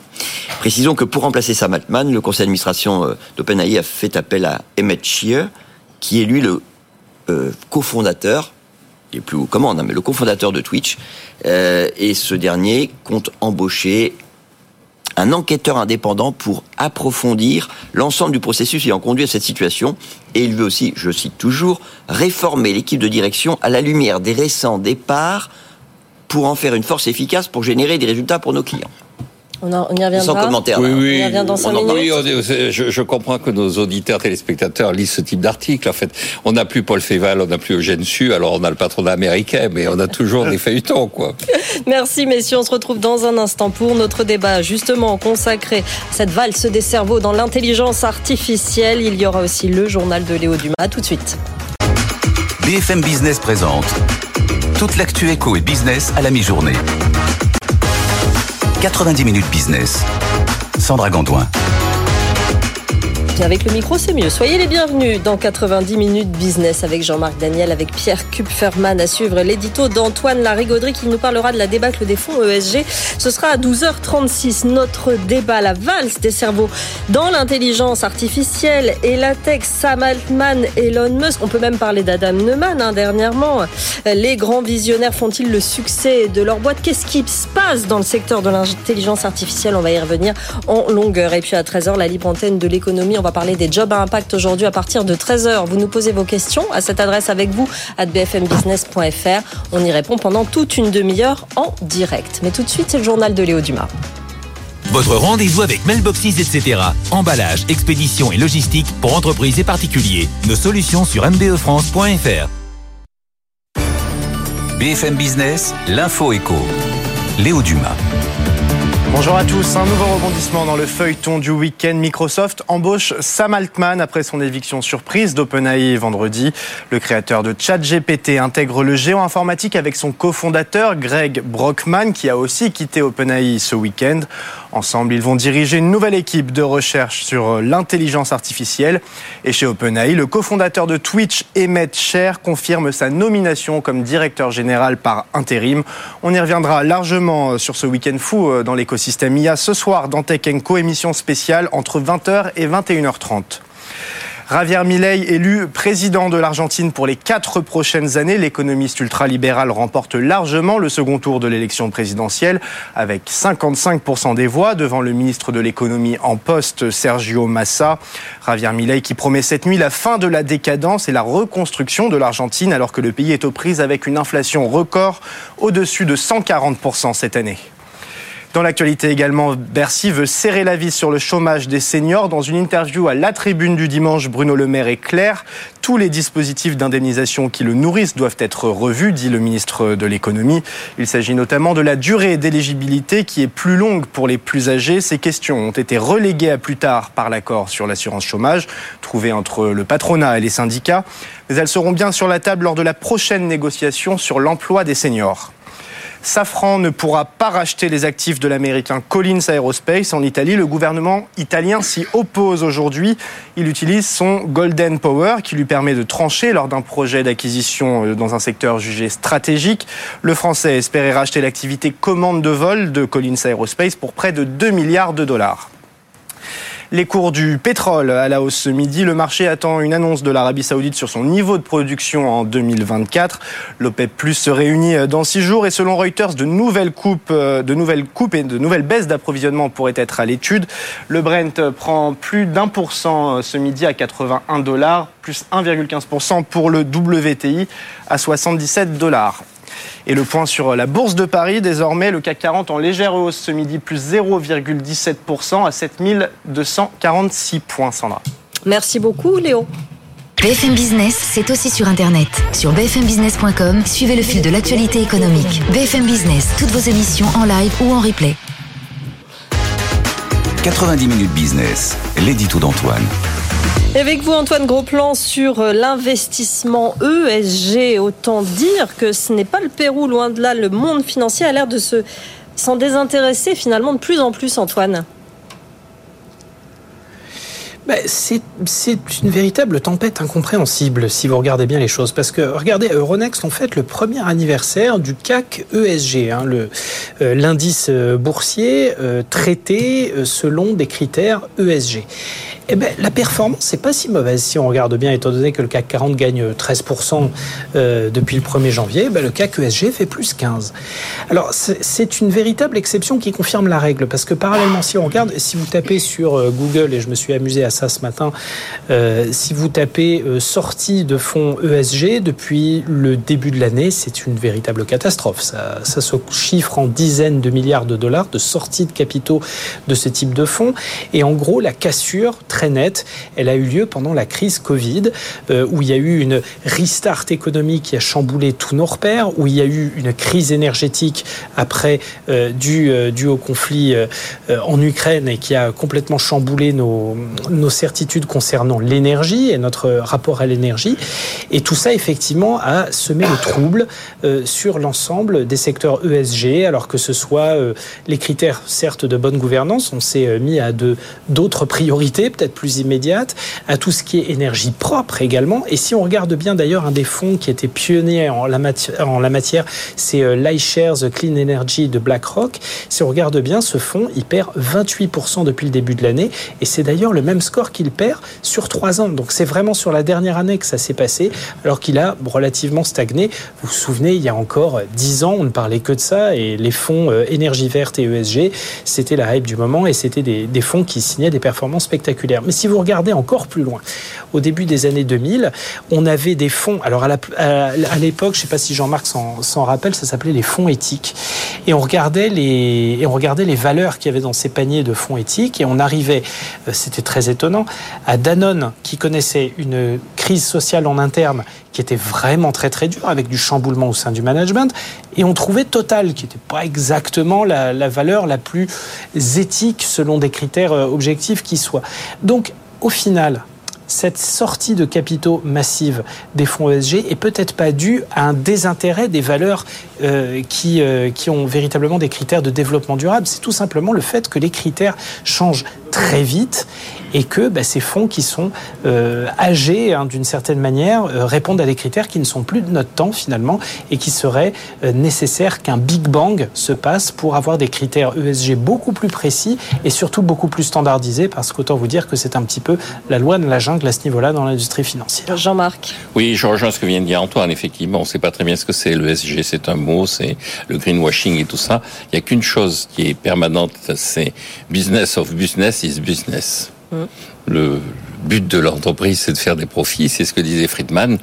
Précisons que pour remplacer Sam Altman, le conseil d'administration d'OpenAI a fait appel à Emmett Shear, qui est lui le euh, cofondateur, il plus aux commandes, hein, mais le cofondateur de Twitch, euh, et ce dernier compte embaucher un enquêteur indépendant pour approfondir l'ensemble du processus ayant conduit à cette situation. Et il veut aussi, je cite toujours, réformer l'équipe de direction à la lumière des récents départs pour en faire une force efficace pour générer des résultats pour nos clients. On, en- on y Sans reviendra. commentaire. Oui, oui. On y revient dans cinq On en- minutes. oui, on- je, je comprends que nos auditeurs, téléspectateurs lisent ce type d'article. En fait, on n'a plus Paul Féval, on n'a plus Eugène Su, alors on a le patronat américain, mais on a toujours des feuilletons, quoi. Merci messieurs, on se retrouve dans un instant pour notre débat justement consacré à cette valse des cerveaux dans l'intelligence artificielle. Il y aura aussi le journal de Léo Dumas. À tout de suite. BFM Business présente toute l'actu éco et business à la mi-journée. 90 minutes business. Sandra Gondouin. Avec le micro, c'est mieux. Soyez les bienvenus dans 90 minutes business avec Jean-Marc Daniel, avec Pierre Kupferman à suivre l'édito d'Antoine Larigauderie qui nous parlera de la débâcle des fonds ESG. Ce sera à 12h36 notre débat, la valse des cerveaux dans l'intelligence artificielle et la tech. Sam Altman, Elon Musk. On peut même parler d'Adam Neumann hein, dernièrement. Les grands visionnaires font-ils le succès de leur boîte? Qu'est-ce qui se passe dans le secteur de l'intelligence artificielle? On va y revenir en longueur. Et puis à 13h, la libre antenne de l'économie. On va parler des jobs à impact aujourd'hui à partir de 13h. Vous nous posez vos questions à cette adresse avec vous, à bfmbusiness.fr. On y répond pendant toute une demi-heure en direct. Mais tout de suite, c'est le journal de Léo Dumas. Votre rendez-vous avec Mailboxes, etc. Emballage, expédition et logistique pour entreprises et particuliers. Nos solutions sur mbefrance.fr. BFM Business, l'info éco. Léo Dumas. Bonjour à tous, un nouveau rebondissement dans le feuilleton du week-end. Microsoft embauche Sam Altman après son éviction surprise d'OpenAI vendredi. Le créateur de ChatGPT intègre le géant informatique avec son cofondateur Greg Brockman qui a aussi quitté OpenAI ce week-end. Ensemble, ils vont diriger une nouvelle équipe de recherche sur l'intelligence artificielle. Et chez OpenAI, le cofondateur de Twitch, Emmett Cher, confirme sa nomination comme directeur général par intérim. On y reviendra largement sur ce week-end fou dans l'écosystème Système IA ce soir dans Tech Co, émission spéciale entre 20h et 21h30. Javier Milei, élu président de l'Argentine pour les quatre prochaines années, l'économiste ultralibéral remporte largement le second tour de l'élection présidentielle avec 55% des voix devant le ministre de l'économie en poste Sergio Massa. Javier Milei qui promet cette nuit la fin de la décadence et la reconstruction de l'Argentine alors que le pays est aux prises avec une inflation record au-dessus de 140% cette année. Dans l'actualité également, Bercy veut serrer la vis sur le chômage des seniors. Dans une interview à la tribune du dimanche, Bruno Le Maire est clair. Tous les dispositifs d'indemnisation qui le nourrissent doivent être revus, dit le ministre de l'économie. Il s'agit notamment de la durée d'éligibilité qui est plus longue pour les plus âgés. Ces questions ont été reléguées à plus tard par l'accord sur l'assurance chômage, trouvé entre le patronat et les syndicats. Mais elles seront bien sur la table lors de la prochaine négociation sur l'emploi des seniors. Safran ne pourra pas racheter les actifs de l'américain Collins Aerospace en Italie. Le gouvernement italien s'y oppose aujourd'hui. Il utilise son Golden Power qui lui permet de trancher lors d'un projet d'acquisition euh, dans un secteur jugé stratégique. Le français espérait racheter l'activité commande de vol de Collins Aerospace pour près de 2 milliards de dollars. Les cours du pétrole à la hausse ce midi. Le marché attend une annonce de l'Arabie Saoudite sur son niveau de production en 2024. L'OPEP Plus se réunit dans six jours et selon Reuters, de nouvelles coupes, euh, de nouvelles coupes et de nouvelles baisses d'approvisionnement pourraient être à l'étude. Le Brent prend plus d'un pour cent ce midi à 81 dollars, plus 1,15% pour le WTI à 77 dollars. Et le point sur la bourse de Paris, désormais le CAC 40 en légère hausse ce midi, plus 0,17% à 7246 points, Sandra. Merci beaucoup, Léo. BFM Business, c'est aussi sur Internet. Sur bfmbusiness.com, suivez le fil de l'actualité économique. BFM Business, toutes vos émissions en live ou en replay. 90 minutes business, l'édito d'Antoine. Avec vous, Antoine Gros-Plan, sur euh, l'investissement ESG. Autant dire que ce n'est pas le Pérou, loin de là. Le monde financier a l'air de se s'en désintéresser finalement de plus en plus, Antoine. Bah, c'est une véritable tempête incompréhensible si vous regardez bien les choses. Parce que, regardez, Euronext, en fait, le premier anniversaire du CAC ESG, hein, euh, l'indice euh, boursier traité selon des critères ESG. Eh ben, la performance, c'est pas si mauvaise si on regarde bien, étant donné que le CAC 40 gagne 13% euh, depuis le 1er janvier, ben, le CAC ESG fait plus 15. Alors, c'est une véritable exception qui confirme la règle, parce que parallèlement, si on regarde, si vous tapez sur euh, Google, et je me suis amusé à ça ce matin, euh, si vous tapez sortie de fonds ESG depuis le début de l'année, c'est une véritable catastrophe. Ça, ça se chiffre en dizaines de milliards de dollars de sorties de capitaux de ce type de fonds. Et en gros, la cassure, très nette. Elle a eu lieu pendant la crise Covid, euh, où il y a eu une restart économique qui a chamboulé tous nos repères, où il y a eu une crise énergétique après euh, euh, au conflit en Ukraine et qui a complètement chamboulé nos, nos certitudes concernant l'énergie et notre rapport à l'énergie. Et tout ça, effectivement, a semé le trouble sur l'ensemble des secteurs ESG, alors que ce soit les critères, certes, de bonne gouvernance, on s'est mis à d'autres priorités, peut-être plus immédiate, à tout ce qui est énergie propre également. Et si on regarde bien d'ailleurs, un des fonds qui était pionnier en la matière, en la matière c'est euh, l'iShares Clean Energy de BlackRock. Si on regarde bien, ce fonds, il perd 28% depuis le début de l'année. Et c'est d'ailleurs le même score qu'il perd sur trois ans. Donc c'est vraiment sur la dernière année que ça s'est passé, alors qu'il a relativement stagné. Vous vous souvenez, il y a encore 10 ans, on ne parlait que de ça. Et les fonds euh, énergie verte et ESG, c'était la hype du moment. Et c'était des fonds qui signaient des performances spectaculaires. Mais si vous regardez encore plus loin, au début des années 2000, on avait des fonds. Alors à l'époque, je ne sais pas si Jean-Marc s'en rappelle, ça s'appelait les fonds éthiques. Et on regardait les, et on regardait les valeurs qu'il y avait dans ces paniers de fonds éthiques. Et on arrivait, euh, c'était très étonnant, à Danone qui connaissait une crise sociale en interne qui était vraiment très très dure, avec du chamboulement au sein du management. Et on trouvait Total, qui n'était pas exactement la, la valeur la plus éthique selon des critères euh, objectifs qui soient. Donc, au final, cette sortie de capitaux massive des fonds ESG est peut-être pas due à un désintérêt des valeurs euh, qui, euh, qui ont véritablement des critères de développement durable. C'est tout simplement le fait que les critères changent très vite et que bah, ces fonds qui sont euh, âgés hein, d'une certaine manière euh, répondent à des critères qui ne sont plus de notre temps finalement et qui seraient euh, nécessaires qu'un Big Bang se passe pour avoir des critères ESG beaucoup plus précis et surtout beaucoup plus standardisés parce qu'autant vous dire que c'est un petit peu la loi de la jungle à ce niveau-là dans l'industrie financière. Jean-Marc. Oui, je rejoins ce que vient de dire Antoine. Effectivement, on ne sait pas très bien ce que c'est l'ESG, c'est un mot, c'est le greenwashing et tout ça. Il n'y a qu'une chose qui est permanente, c'est business of business Le but de l'entreprise, c'est de faire des profits, c'est ce que disait Friedman.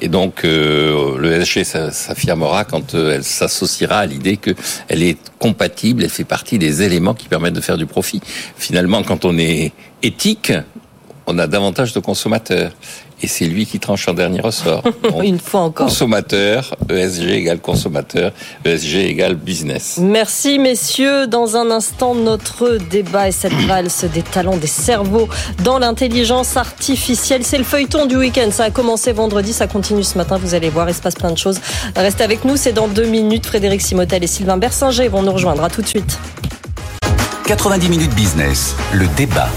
Et donc, euh, le SG s'affirmera quand euh, elle s'associera à l'idée qu'elle est compatible, elle fait partie des éléments qui permettent de faire du profit. Finalement, quand on est éthique, on a davantage de consommateurs et c'est lui qui tranche en dernier ressort. Une fois encore. Consommateur, ESG égale consommateur, ESG égale business. Merci messieurs. Dans un instant, notre débat et cette valse des talents des cerveaux dans l'intelligence artificielle. C'est le feuilleton du week-end. Ça a commencé vendredi, ça continue ce matin. Vous allez voir, il se passe plein de choses. Restez avec nous, c'est dans deux minutes. Frédéric Simotel et Sylvain Bersinger vont nous rejoindre. À tout de suite. 90 minutes business, le débat.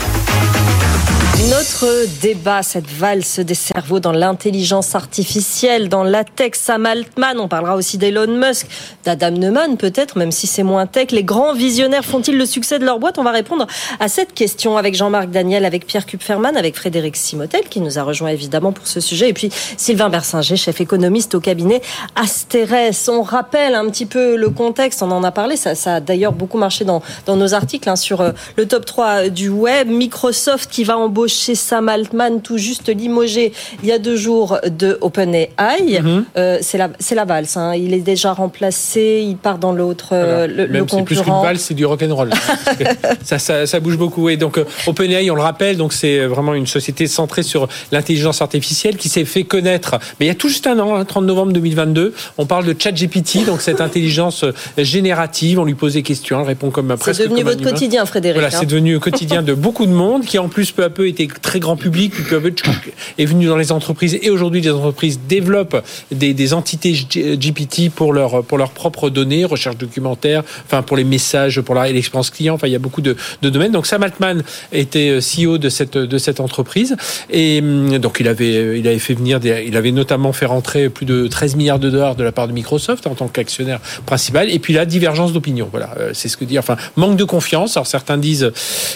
Notre débat, cette valse des cerveaux dans l'intelligence artificielle, dans la tech, Sam Altman, on parlera aussi d'Elon Musk, d'Adam Neumann peut-être, même si c'est moins tech. Les grands visionnaires font-ils le succès de leur boîte? On va répondre à cette question avec Jean-Marc Daniel, avec Pierre Kupferman, avec Frédéric Simotel, qui nous a rejoint évidemment pour ce sujet, et puis Sylvain Bersinger, chef économiste au cabinet Asterès. On rappelle un petit peu le contexte, on en a parlé, ça, ça a d'ailleurs beaucoup marché dans, dans nos articles hein, sur euh, le top 3 du web. Microsoft qui va embaucher Sam Altman, tout juste limogé il y a deux jours de OpenAI. Euh, c'est la, valse. Hein. Il est déjà remplacé. Il part dans l'autre, euh, le, Même concurrent. C'est plus qu'une valse, c'est du rock'n'roll. ça, ça, ça, bouge beaucoup. Et donc, euh, OpenAI, on le rappelle, donc c'est vraiment une société centrée sur l'intelligence artificielle qui s'est fait connaître. Mais il y a tout juste un an, 30 hein, novembre 2022, on parle de ChatGPT, donc cette intelligence générative. On lui pose des questions, elle répond comme presque. C'est devenu votre quotidien, Frédéric. Voilà, hein. c'est devenu le quotidien de beaucoup de monde qui, en plus, peu à peu, était très grand public, est venu dans les entreprises et aujourd'hui les entreprises développent des, entités GPT pour leur pour leurs propres données, recherche documentaire, enfin pour les messages, pour l'expérience client. Enfin, il y a beaucoup de, domaines. Donc Sam Altman était euh, CEO de cette de cette entreprise et hum, donc il avait euh, il avait fait venir il avait notamment fait rentrer plus de 13 milliards de dollars de la part de Microsoft en tant qu'actionnaire principal. Et puis la divergence d'opinion. Voilà, euh, c'est ce que dit. Enfin, manque de confiance. Alors certains disent,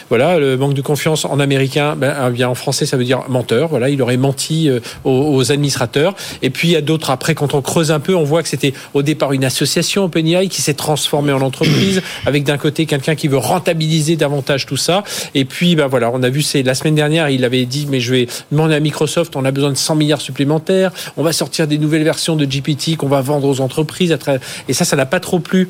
voilà, le manque de confiance en américain. Ben, eh en français ça veut dire menteur. Voilà, il aurait menti euh, aux, administrateurs. Et puis il y a d'autres après quand on creuse un peu, on voit que c'était au départ une association OpenAI qui s'est transformée en entreprise avec d'un côté quelqu'un qui veut rentabiliser davantage tout ça. Et puis ben voilà, on a vu c'est la semaine dernière, il avait dit mais je vais demander à Microsoft, on a besoin de 100 milliards supplémentaires, on va sortir des nouvelles versions de GPT qu'on va vendre aux entreprises et ça ça n'a pas trop plu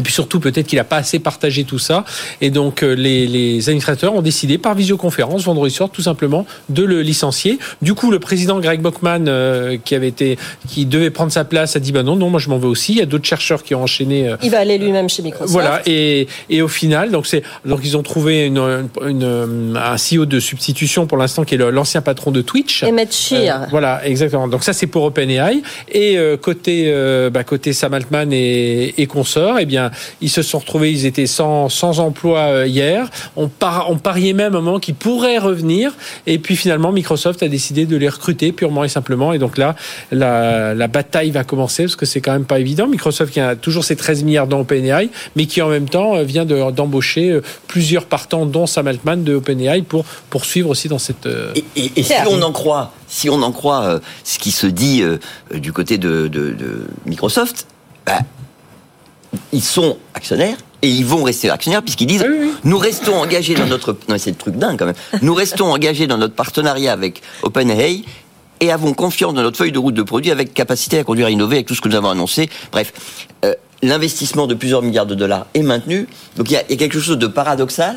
et puis surtout, peut-être qu'il n'a pas assez partagé tout ça. Et donc, euh, les, les, administrateurs ont décidé par visioconférence vendredi soir, tout simplement, de le licencier. Du coup, le président Greg Bockman, euh, qui avait été, qui devait prendre sa place, a dit bah non, non, moi je m'en vais aussi. Il y a d'autres chercheurs qui ont enchaîné. Euh, Il va aller lui-même chez Microsoft. Voilà. Et, et au final, donc c'est donc ils ont trouvé une, une, un CEO de substitution pour l'instant qui est l'ancien patron de Twitch. Emmett Shear. Euh, voilà, exactement. Donc ça c'est pour OpenAI. Et côté bah, côté Sam Altman et, et consorts, eh bien ils se sont retrouvés, ils étaient sans, sans emploi euh, hier. On, par, on pariait même à un moment qu'ils pourraient revenir. Et puis finalement, Microsoft a décidé de les recruter purement et simplement. Et donc là, la, la bataille va commencer parce que c'est quand même pas évident. Microsoft qui a toujours ses 13 milliards dans OpenAI, mais qui en même temps euh, vient d'embaucher euh, plusieurs partants, dont Sam Altman de OpenAI, pour poursuivre aussi dans cette. Et, et, et si on en croit, si on en croit ce qui se dit du côté de, de, de Microsoft, bah, ils sont actionnaires et ils vont rester actionnaires puisqu'ils disent nous restons engagés dans notre non c'est le truc dingue quand même. Nous restons engagés dans notre partenariat avec OpenAI et avons confiance dans notre feuille de route de produits avec capacité à conduire à innover avec tout ce que nous avons annoncé. Bref euh, l'investissement de plusieurs milliards de dollars est maintenu. Donc il y, a, il y a quelque chose de paradoxal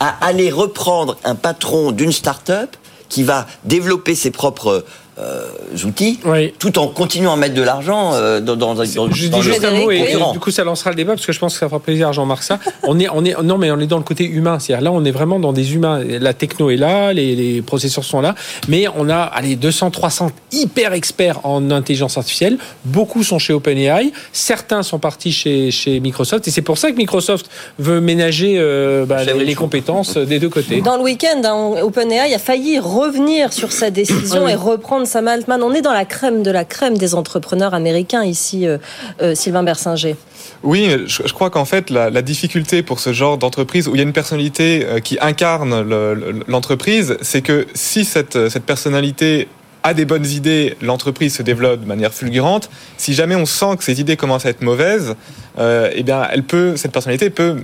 à aller reprendre un patron d'une start-up qui va développer ses propres euh, outils, tout en continuant à mettre de l'argent euh, dans, dans, dans, Je dans dis juste un mot et, du coup ça lancera le débat parce que je pense que ça fera plaisir à Jean-Marc ça. On est, on est, non mais on est dans le côté humain, c'est-à-dire là on est vraiment dans des humains. La techno est là, les, les processeurs sont là, mais on a allez 200, 300 hyper experts en intelligence artificielle. Beaucoup sont chez OpenAI, certains sont partis chez, chez Microsoft et c'est pour ça que Microsoft veut ménager euh, bah, les, les compétences des deux côtés. Dans le week-end, hein, OpenAI a failli revenir sur sa décision et reprendre Sam Altman. On est dans la crème de la crème des entrepreneurs américains ici, euh, euh, Sylvain Bersinger. Oui, je, crois qu'en fait, la, la, difficulté pour ce genre d'entreprise où il y a une personnalité euh, qui incarne l'entreprise, c'est que si cette, cette personnalité a des bonnes idées, l'entreprise se développe de manière fulgurante. Si jamais on sent que ces idées commencent à être mauvaises, euh, eh bien, elle peut, cette personnalité peut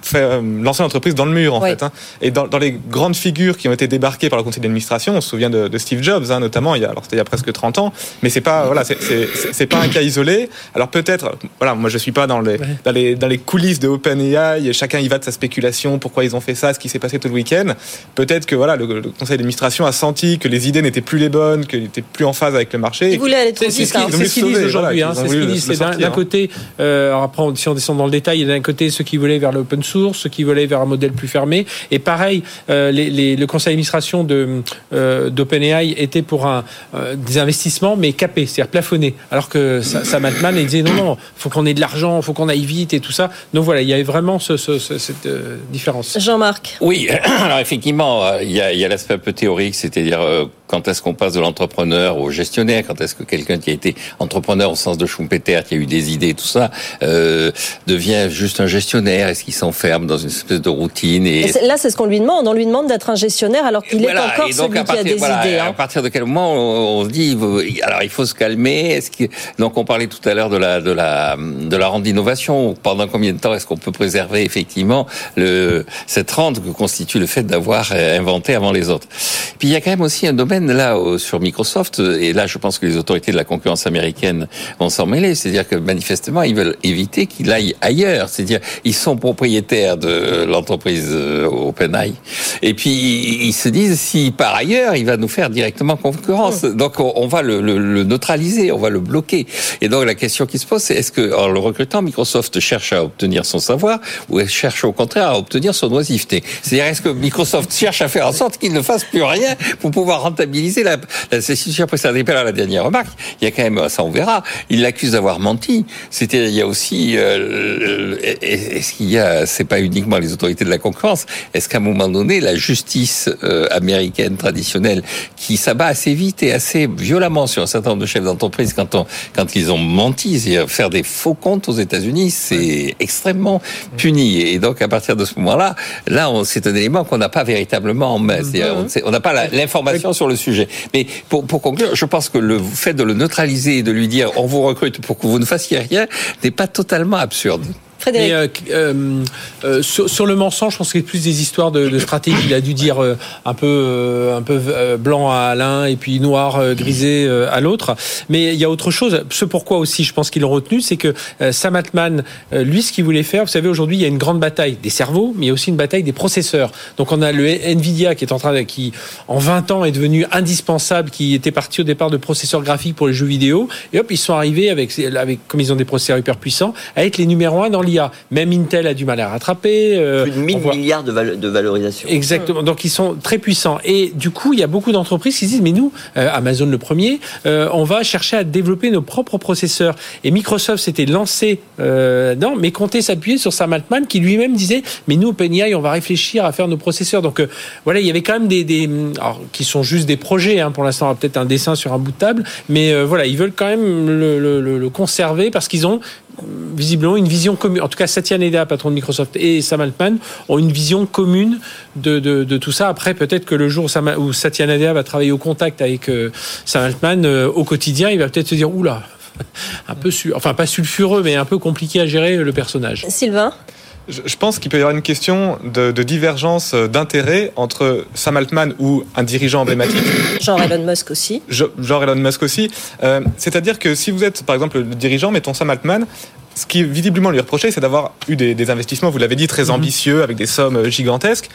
faire, euh, lancer l'entreprise dans le mur, en Oui. fait. Hein. Et dans, dans, les grandes figures qui ont été débarquées par le conseil d'administration, on se souvient de, de Steve Jobs, hein, notamment, il y a, alors c'était il y a presque 30 ans, mais c'est pas, voilà, c'est- pas un cas isolé. Alors peut-être, voilà, moi je suis pas dans les, dans les, dans les coulisses de OpenAI, chacun y va de sa spéculation, pourquoi ils ont fait ça, ce qui s'est passé tout le week-end. Peut-être que voilà, le, le conseil d'administration a senti que les idées n'étaient plus les bonnes, qu'ils n'étaient plus en phase avec le marché. Ils voulaient aller trop vite. ce qu'ils hein. C'est ce qu'ils disent aujourd'hui. voilà, hein, c'est ce qu'ils disent. C'est d'un côté, euh, alors après, si on descend dans le détail, il y a d'un côté ceux qui voulaient vers l'open source, ceux qui voulaient vers un modèle plus fermé. Et pareil, euh, les, les- le conseil d'administration de euh, d'OpenAI était pour un, euh, des investissements, mais capés, c'est-à-dire plafonnés. Alors que Sa- Sam Altman, il disait non, non, faut qu'on ait de l'argent, faut qu'on aille vite et tout ça. Donc voilà, il y avait vraiment ce- ce- ce- cette euh, différence. Jean-Marc. Oui, alors effectivement, il y a, il a l'aspect un peu théorique, c'est-à-dire euh, quand est-ce qu'on passe de l'entrepreneur au gestionnaire, quand est-ce que quelqu'un qui a été entrepreneur au sens de Schumpeter, qui a eu des idées, tout ça, euh, devient juste un gestionnaire, est-ce qu'il s'enferme dans une espèce de routine et là, c'est ce qu'on lui demande. On lui demande d'être un gestionnaire alors qu'il est encore donc celui à qui a partir, des voilà, idées. à hein. partir de quel moment on, on se dit, alors il faut se calmer? Est-ce que donc on parlait tout à l'heure de la de la de la rente d'innovation. Pendant combien de temps est-ce qu'on peut préserver effectivement le cette rente que constitue le fait d'avoir euh, inventé avant les autres? Puis il y a quand même aussi un domaine là Microsoft et là je pense que les autorités de la concurrence américaine vont s'en mêler. C'est-à-dire que manifestement ils veulent éviter qu'il aille ailleurs. C'est-à-dire ils sont propriétaires de l'entreprise euh, OpenAI et puis ils se disent si par ailleurs il va nous faire directement concurrence, donc on, on va le, le- le neutraliser, on va le bloquer. Et donc la question qui se pose, c'est est-ce que en le recrutant, Microsoft cherche à obtenir son savoir ou elle cherche au contraire à obtenir son oisiveté? C'est-à-dire est-ce que Microsoft cherche à faire en sorte qu'il ne fasse plus rien pour pouvoir rentabiliser la, la après ça dépend à la dernière remarque. Il y a quand même ça on verra. Il l'accuse d'avoir menti. C'était il y a aussi euh, est-ce qu'il y a c'est pas uniquement les autorités de la concurrence. Est-ce qu'à un moment donné la justice euh, américaine traditionnelle qui s'abat assez vite et assez violemment sur un certain nombre de chefs d'entreprise quand on quand ils ont menti, c'est-à-dire faire des faux comptes aux États-Unis, c'est extrêmement puni. Et donc à partir de ce moment-là, là on- c'est un élément qu'on n'a pas véritablement en main. C'est-à-dire, on n'a pas l'information sur le sujet. Mais pour, pour conclure, je pense que le fait de le neutraliser et de lui dire on vous recrute pour que vous ne fassiez rien n'est pas totalement absurde. Euh, euh, euh, sur, le mensonge, je pense que c'est plus des histoires de, stratégie. Il a dû dire un peu, un peu blanc à l'un et puis noir grisé à l'autre. Mais il y a autre chose. Ce pourquoi aussi, je pense qu'ils l'ont retenu, c'est que Sam Altman, lui, ce qu'il voulait faire, vous savez, aujourd'hui, il y a une grande bataille des cerveaux, mais il y a aussi une bataille des processeurs. Donc on a le Nvidia qui est en train, de, qui en 20 ans est devenu indispensable, qui était parti au départ de processeurs graphiques pour les jeux vidéo, et hop, ils sont arrivés avec, avec comme ils ont des processeurs hyper puissants, avec les numéros 1 dans l'IA. Même Intel a du mal à rattraper. euh, Plus de 1000 on voit- milliards de, val- de valorisation. Exactement. Donc ils sont très puissants. Et du coup, il y a beaucoup d'entreprises qui se disent mais nous, euh, Amazon le premier, euh, on va chercher à développer nos propres processeurs. Et Microsoft s'était lancé euh, non, mais comptait s'appuyer sur Sam Altman qui lui-même disait mais nous OpenAI, on va réfléchir à faire nos processeurs. Donc voilà, il y avait quand même des, des alors, qui sont juste des projets. Hein, pour l'instant, peut-être un dessin sur un bout de table, mais voilà, ils veulent quand même le, le- le- le conserver parce qu'ils ont visiblement une vision commune. En tout cas, Satya Nadella, patron de Microsoft, et Sam Altman ont une vision commune de, de, tout ça. Après, peut-être que le jour où Satya Nadella va travailler au contact avec euh, Sam Altman euh, au quotidien, il va peut-être se dire oula. un peu, enfin pas sulfureux, mais un peu compliqué à gérer le personnage. Sylvain? Je pense qu'il peut y avoir une question de, divergence d'intérêt entre Sam Altman ou un dirigeant emblématique. Genre Elon Musk aussi. Genre Elon Musk aussi. Euh, c'est-à-dire que si vous êtes, par exemple, le dirigeant, mettons Sam Altman, ce qui visiblement lui reproché, c'est d'avoir eu des, des, investissements, vous l'avez dit, très mhm. ambitieux, avec des sommes gigantesques.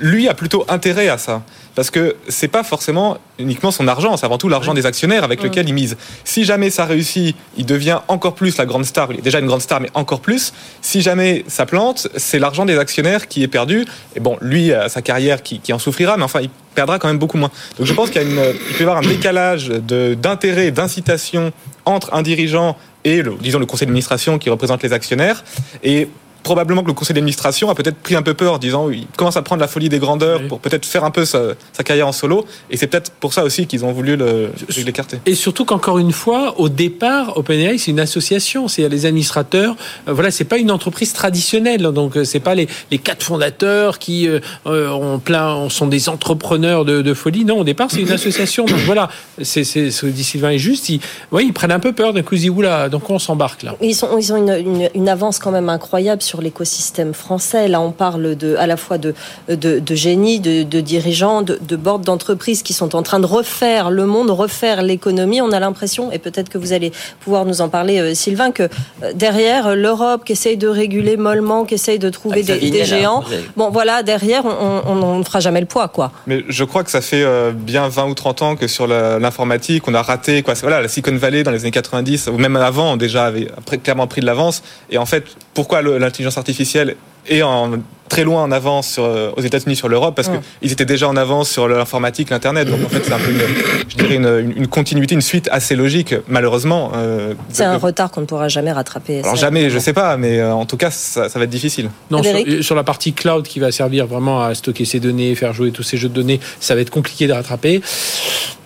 Lui a plutôt intérêt à ça parce que c'est pas forcément uniquement son argent, c'est avant tout l'argent des actionnaires avec lequel il mise. Si jamais ça réussit, il devient encore plus la grande star. Il est déjà une grande star, mais encore plus. Si jamais ça plante, c'est l'argent des actionnaires qui est perdu. Et bon, lui, sa carrière qui, en souffrira, mais enfin, il perdra quand même beaucoup moins. Donc je pense qu'il peut y avoir un décalage d'intérêt, d'incitation entre un dirigeant et le, disons le conseil d'administration qui représente les actionnaires. Et probablement que le conseil d'administration a peut-être pris un peu peur, disant il commence à prendre la folie des grandeurs pour peut-être faire un peu sa, carrière en solo. Et c'est peut-être pour ça aussi qu'ils ont voulu l'écarter. Et surtout qu'encore une fois, au départ, OpenAI c'est une association, c'est les administrateurs. Euh, voilà, c'est pas une entreprise traditionnelle, donc euh, c'est pas les, les quatre fondateurs qui euh, ont plein, sont des entrepreneurs de, folie. Non, au départ c'est une association. Donc voilà, c'est ce que dit Sylvain est juste. Ils, ouais, ils prennent un peu peur d'un coup, ils disent oula, donc on s'embarque là. Ils, sont, ils ont une, une, une avance quand même incroyable sur l'écosystème français. Là, on parle de, à la fois de, de, génie, de, dirigeants, de, de boards d'entreprises qui sont en train de refaire le monde, refaire l'économie. On a l'impression, et peut-être que vous allez pouvoir nous en parler, euh, Sylvain, que euh, derrière l'Europe qui essaye de réguler mollement, qui essaye de trouver des, géants, bon voilà, derrière, on ne fera jamais le poids, quoi. Mais je crois que ça fait euh, bien 20 ou 30 ans que sur l'informatique, on a raté, quoi. Voilà, la Silicon Valley dans les années 90, ou même avant, déjà avait clairement pris de l'avance. Et en fait, pourquoi l'intelligence artificielle et en très loin en avance euh, aux États-Unis sur l'Europe parce qu'ils étaient déjà en avance sur l'informatique, l'Internet. Donc en fait, c'est un peu, une, je dirais, une, continuité, une suite assez logique, malheureusement. Euh, c'est un retard qu'on ne pourra jamais rattraper. Alors jamais, je sais pas, mais euh, en tout cas, ça, va être difficile. Non, sur, sur, la partie cloud qui va servir vraiment à stocker ces données, faire jouer tous ces jeux de données, ça va être compliqué de rattraper.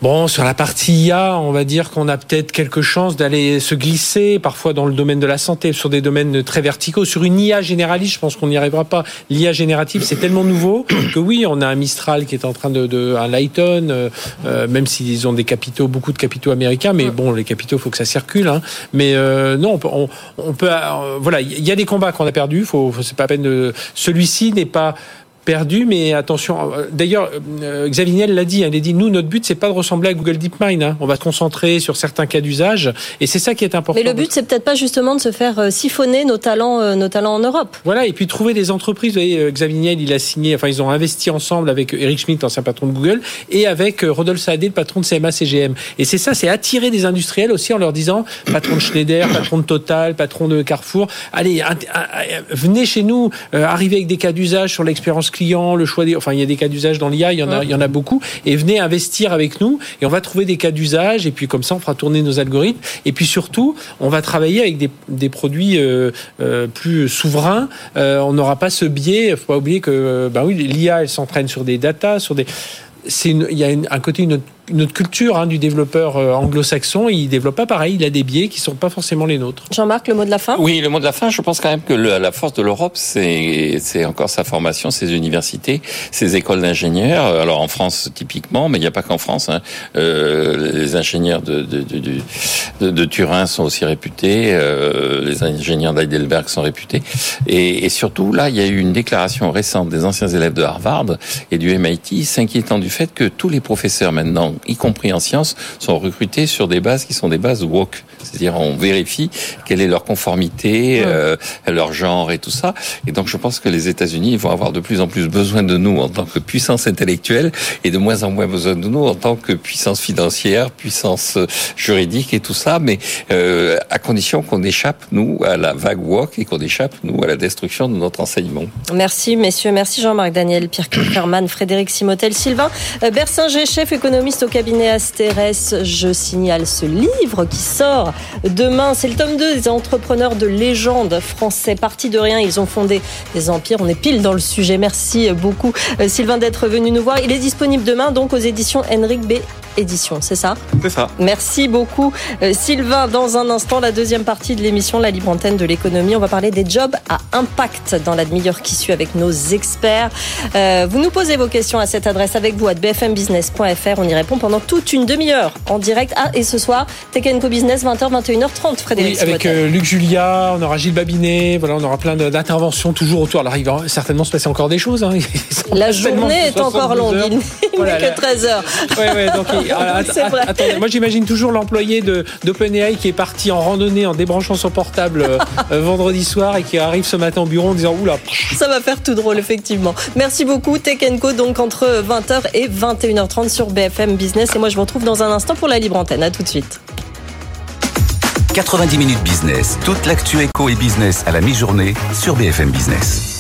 Bon, sur la partie IA, on va dire qu'on a peut-être quelques chances d'aller se glisser, parfois dans le domaine de la santé, sur des domaines très verticaux. Sur une IA généraliste, je pense qu'on n'y arrivera pas l'IA générative, c'est tellement nouveau que oui, on a un Mistral qui est en train de, un Lighton, euh, euh, même s'ils ont des capitaux, beaucoup de capitaux américains, mais bon, les capitaux, faut que ça circule. Hein. Mais euh, non, on peut, voilà, il y a des combats qu'on a perdus. Faut, faut c'est pas peine de. Celui-ci n'est pas perdu, mais attention. Euh, d'ailleurs, euh, Xavier Niel l'a dit. Hein, il a dit nous, notre but, c'est pas de ressembler à Google DeepMind. Hein. On va se concentrer sur certains cas d'usage, et c'est ça qui est important. Mais le but, c'est peut-être pas justement de se faire euh, siphonner nos talents, nos talents en Europe. Voilà, et puis trouver des entreprises. Vous voyez, Xavier Niel, il a signé. Enfin, ils ont investi ensemble avec Eric Schmidt, ancien patron de Google, et avec Rodolphe Saadé, le patron de CMA CGM. Et c'est ça, c'est attirer des industriels aussi en leur disant patron de Schneider, patron de Total, patron de Carrefour. Allez, venez chez nous, arrivez avec des cas d'usage sur l'expérience client, le choix des, enfin il y a des cas d'usage dans l'IA, il y en a, il y en a beaucoup, et venez investir avec nous et on va trouver des cas d'usage et puis comme ça on fera tourner nos algorithmes et puis surtout on va travailler avec des, des produits euh, euh, plus souverains. Euh, on n'aura pas ce biais. Faut pas oublier que bah oui l'IA elle s'entraîne sur des datas, sur des c'est il y a un côté une notre culture hein, du développeur euh, anglo-saxon, il développe pas pareil, il a des biais qui sont pas forcément les nôtres. Jean-Marc, le mot de la fin? Oui, le mot de la fin, je pense quand même que la force de l'Europe, c'est encore sa formation, ses universités, ses écoles d'ingénieurs. Alors en France typiquement, mais il n'y a pas qu'en France. Hein. Euh, les ingénieurs de, de, de, de, Turin sont aussi réputés, euh, les ingénieurs d'Heidelberg sont réputés. Et, et surtout, là, il y a eu une déclaration récente des anciens élèves de Harvard et du MIT s'inquiétant du fait que tous les professeurs maintenant y compris en sciences, sont recrutés sur des bases qui sont des bases woke. C'est-à-dire on vérifie quelle est leur conformité, euh, leur genre et tout ça. Et donc je pense que les États-Unis vont avoir de plus en plus besoin de nous en tant que puissance intellectuelle et de moins en moins besoin de nous en tant que puissance financière, puissance euh, juridique et tout ça. Mais euh, à condition qu'on échappe nous à la vague woke et qu'on échappe nous à la destruction de notre enseignement. Merci messieurs, merci Jean-Marc Daniel, Pierre Kupferman, Frédéric Simotel, Sylvain Bersinger, chef économiste au cabinet Astérès. Je signale ce livre qui sort demain. C'est le tome 2 des entrepreneurs de légende français. Partis de rien, ils ont fondé des empires. On est pile dans le sujet. Merci beaucoup euh, Sylvain d'être venu nous voir. Il est disponible demain donc aux éditions Henrik B. édition, c'est ça? C'est ça. Merci beaucoup euh, Sylvain. Dans un instant, la deuxième partie de l'émission La Libre Antenne de l'économie. On va parler des jobs à impact dans la demi-heure qui suit avec nos experts. Euh, vous nous posez vos questions à cette adresse avec vous à bfmbusiness.fr. On y répond pendant toute une demi-heure en direct. Ah, et ce soir, Tech Co Business, 20h, 21h30, Frédéric. Oui, avec euh, Luc Julia, on aura Gilles Babinet, voilà, on aura plein d'interventions toujours autour. Alors, il va certainement se passer encore des choses. Hein. La journée est encore longue. Il n'est que 13 heures. Ouais, ouais, donc, attendez, moi j'imagine toujours l'employé d'OpenAI qui est parti en randonnée en débranchant son portable euh, euh, vendredi soir et qui arrive ce matin au bureau en disant oula. Ça va faire tout drôle effectivement. Merci beaucoup Tech Co donc entre 20h et 21h30 sur BFM Et moi je vous retrouve dans un instant pour la libre antenne. À tout de suite. 90 minutes business, toute l'actu éco et business à la mi-journée sur BFM Business.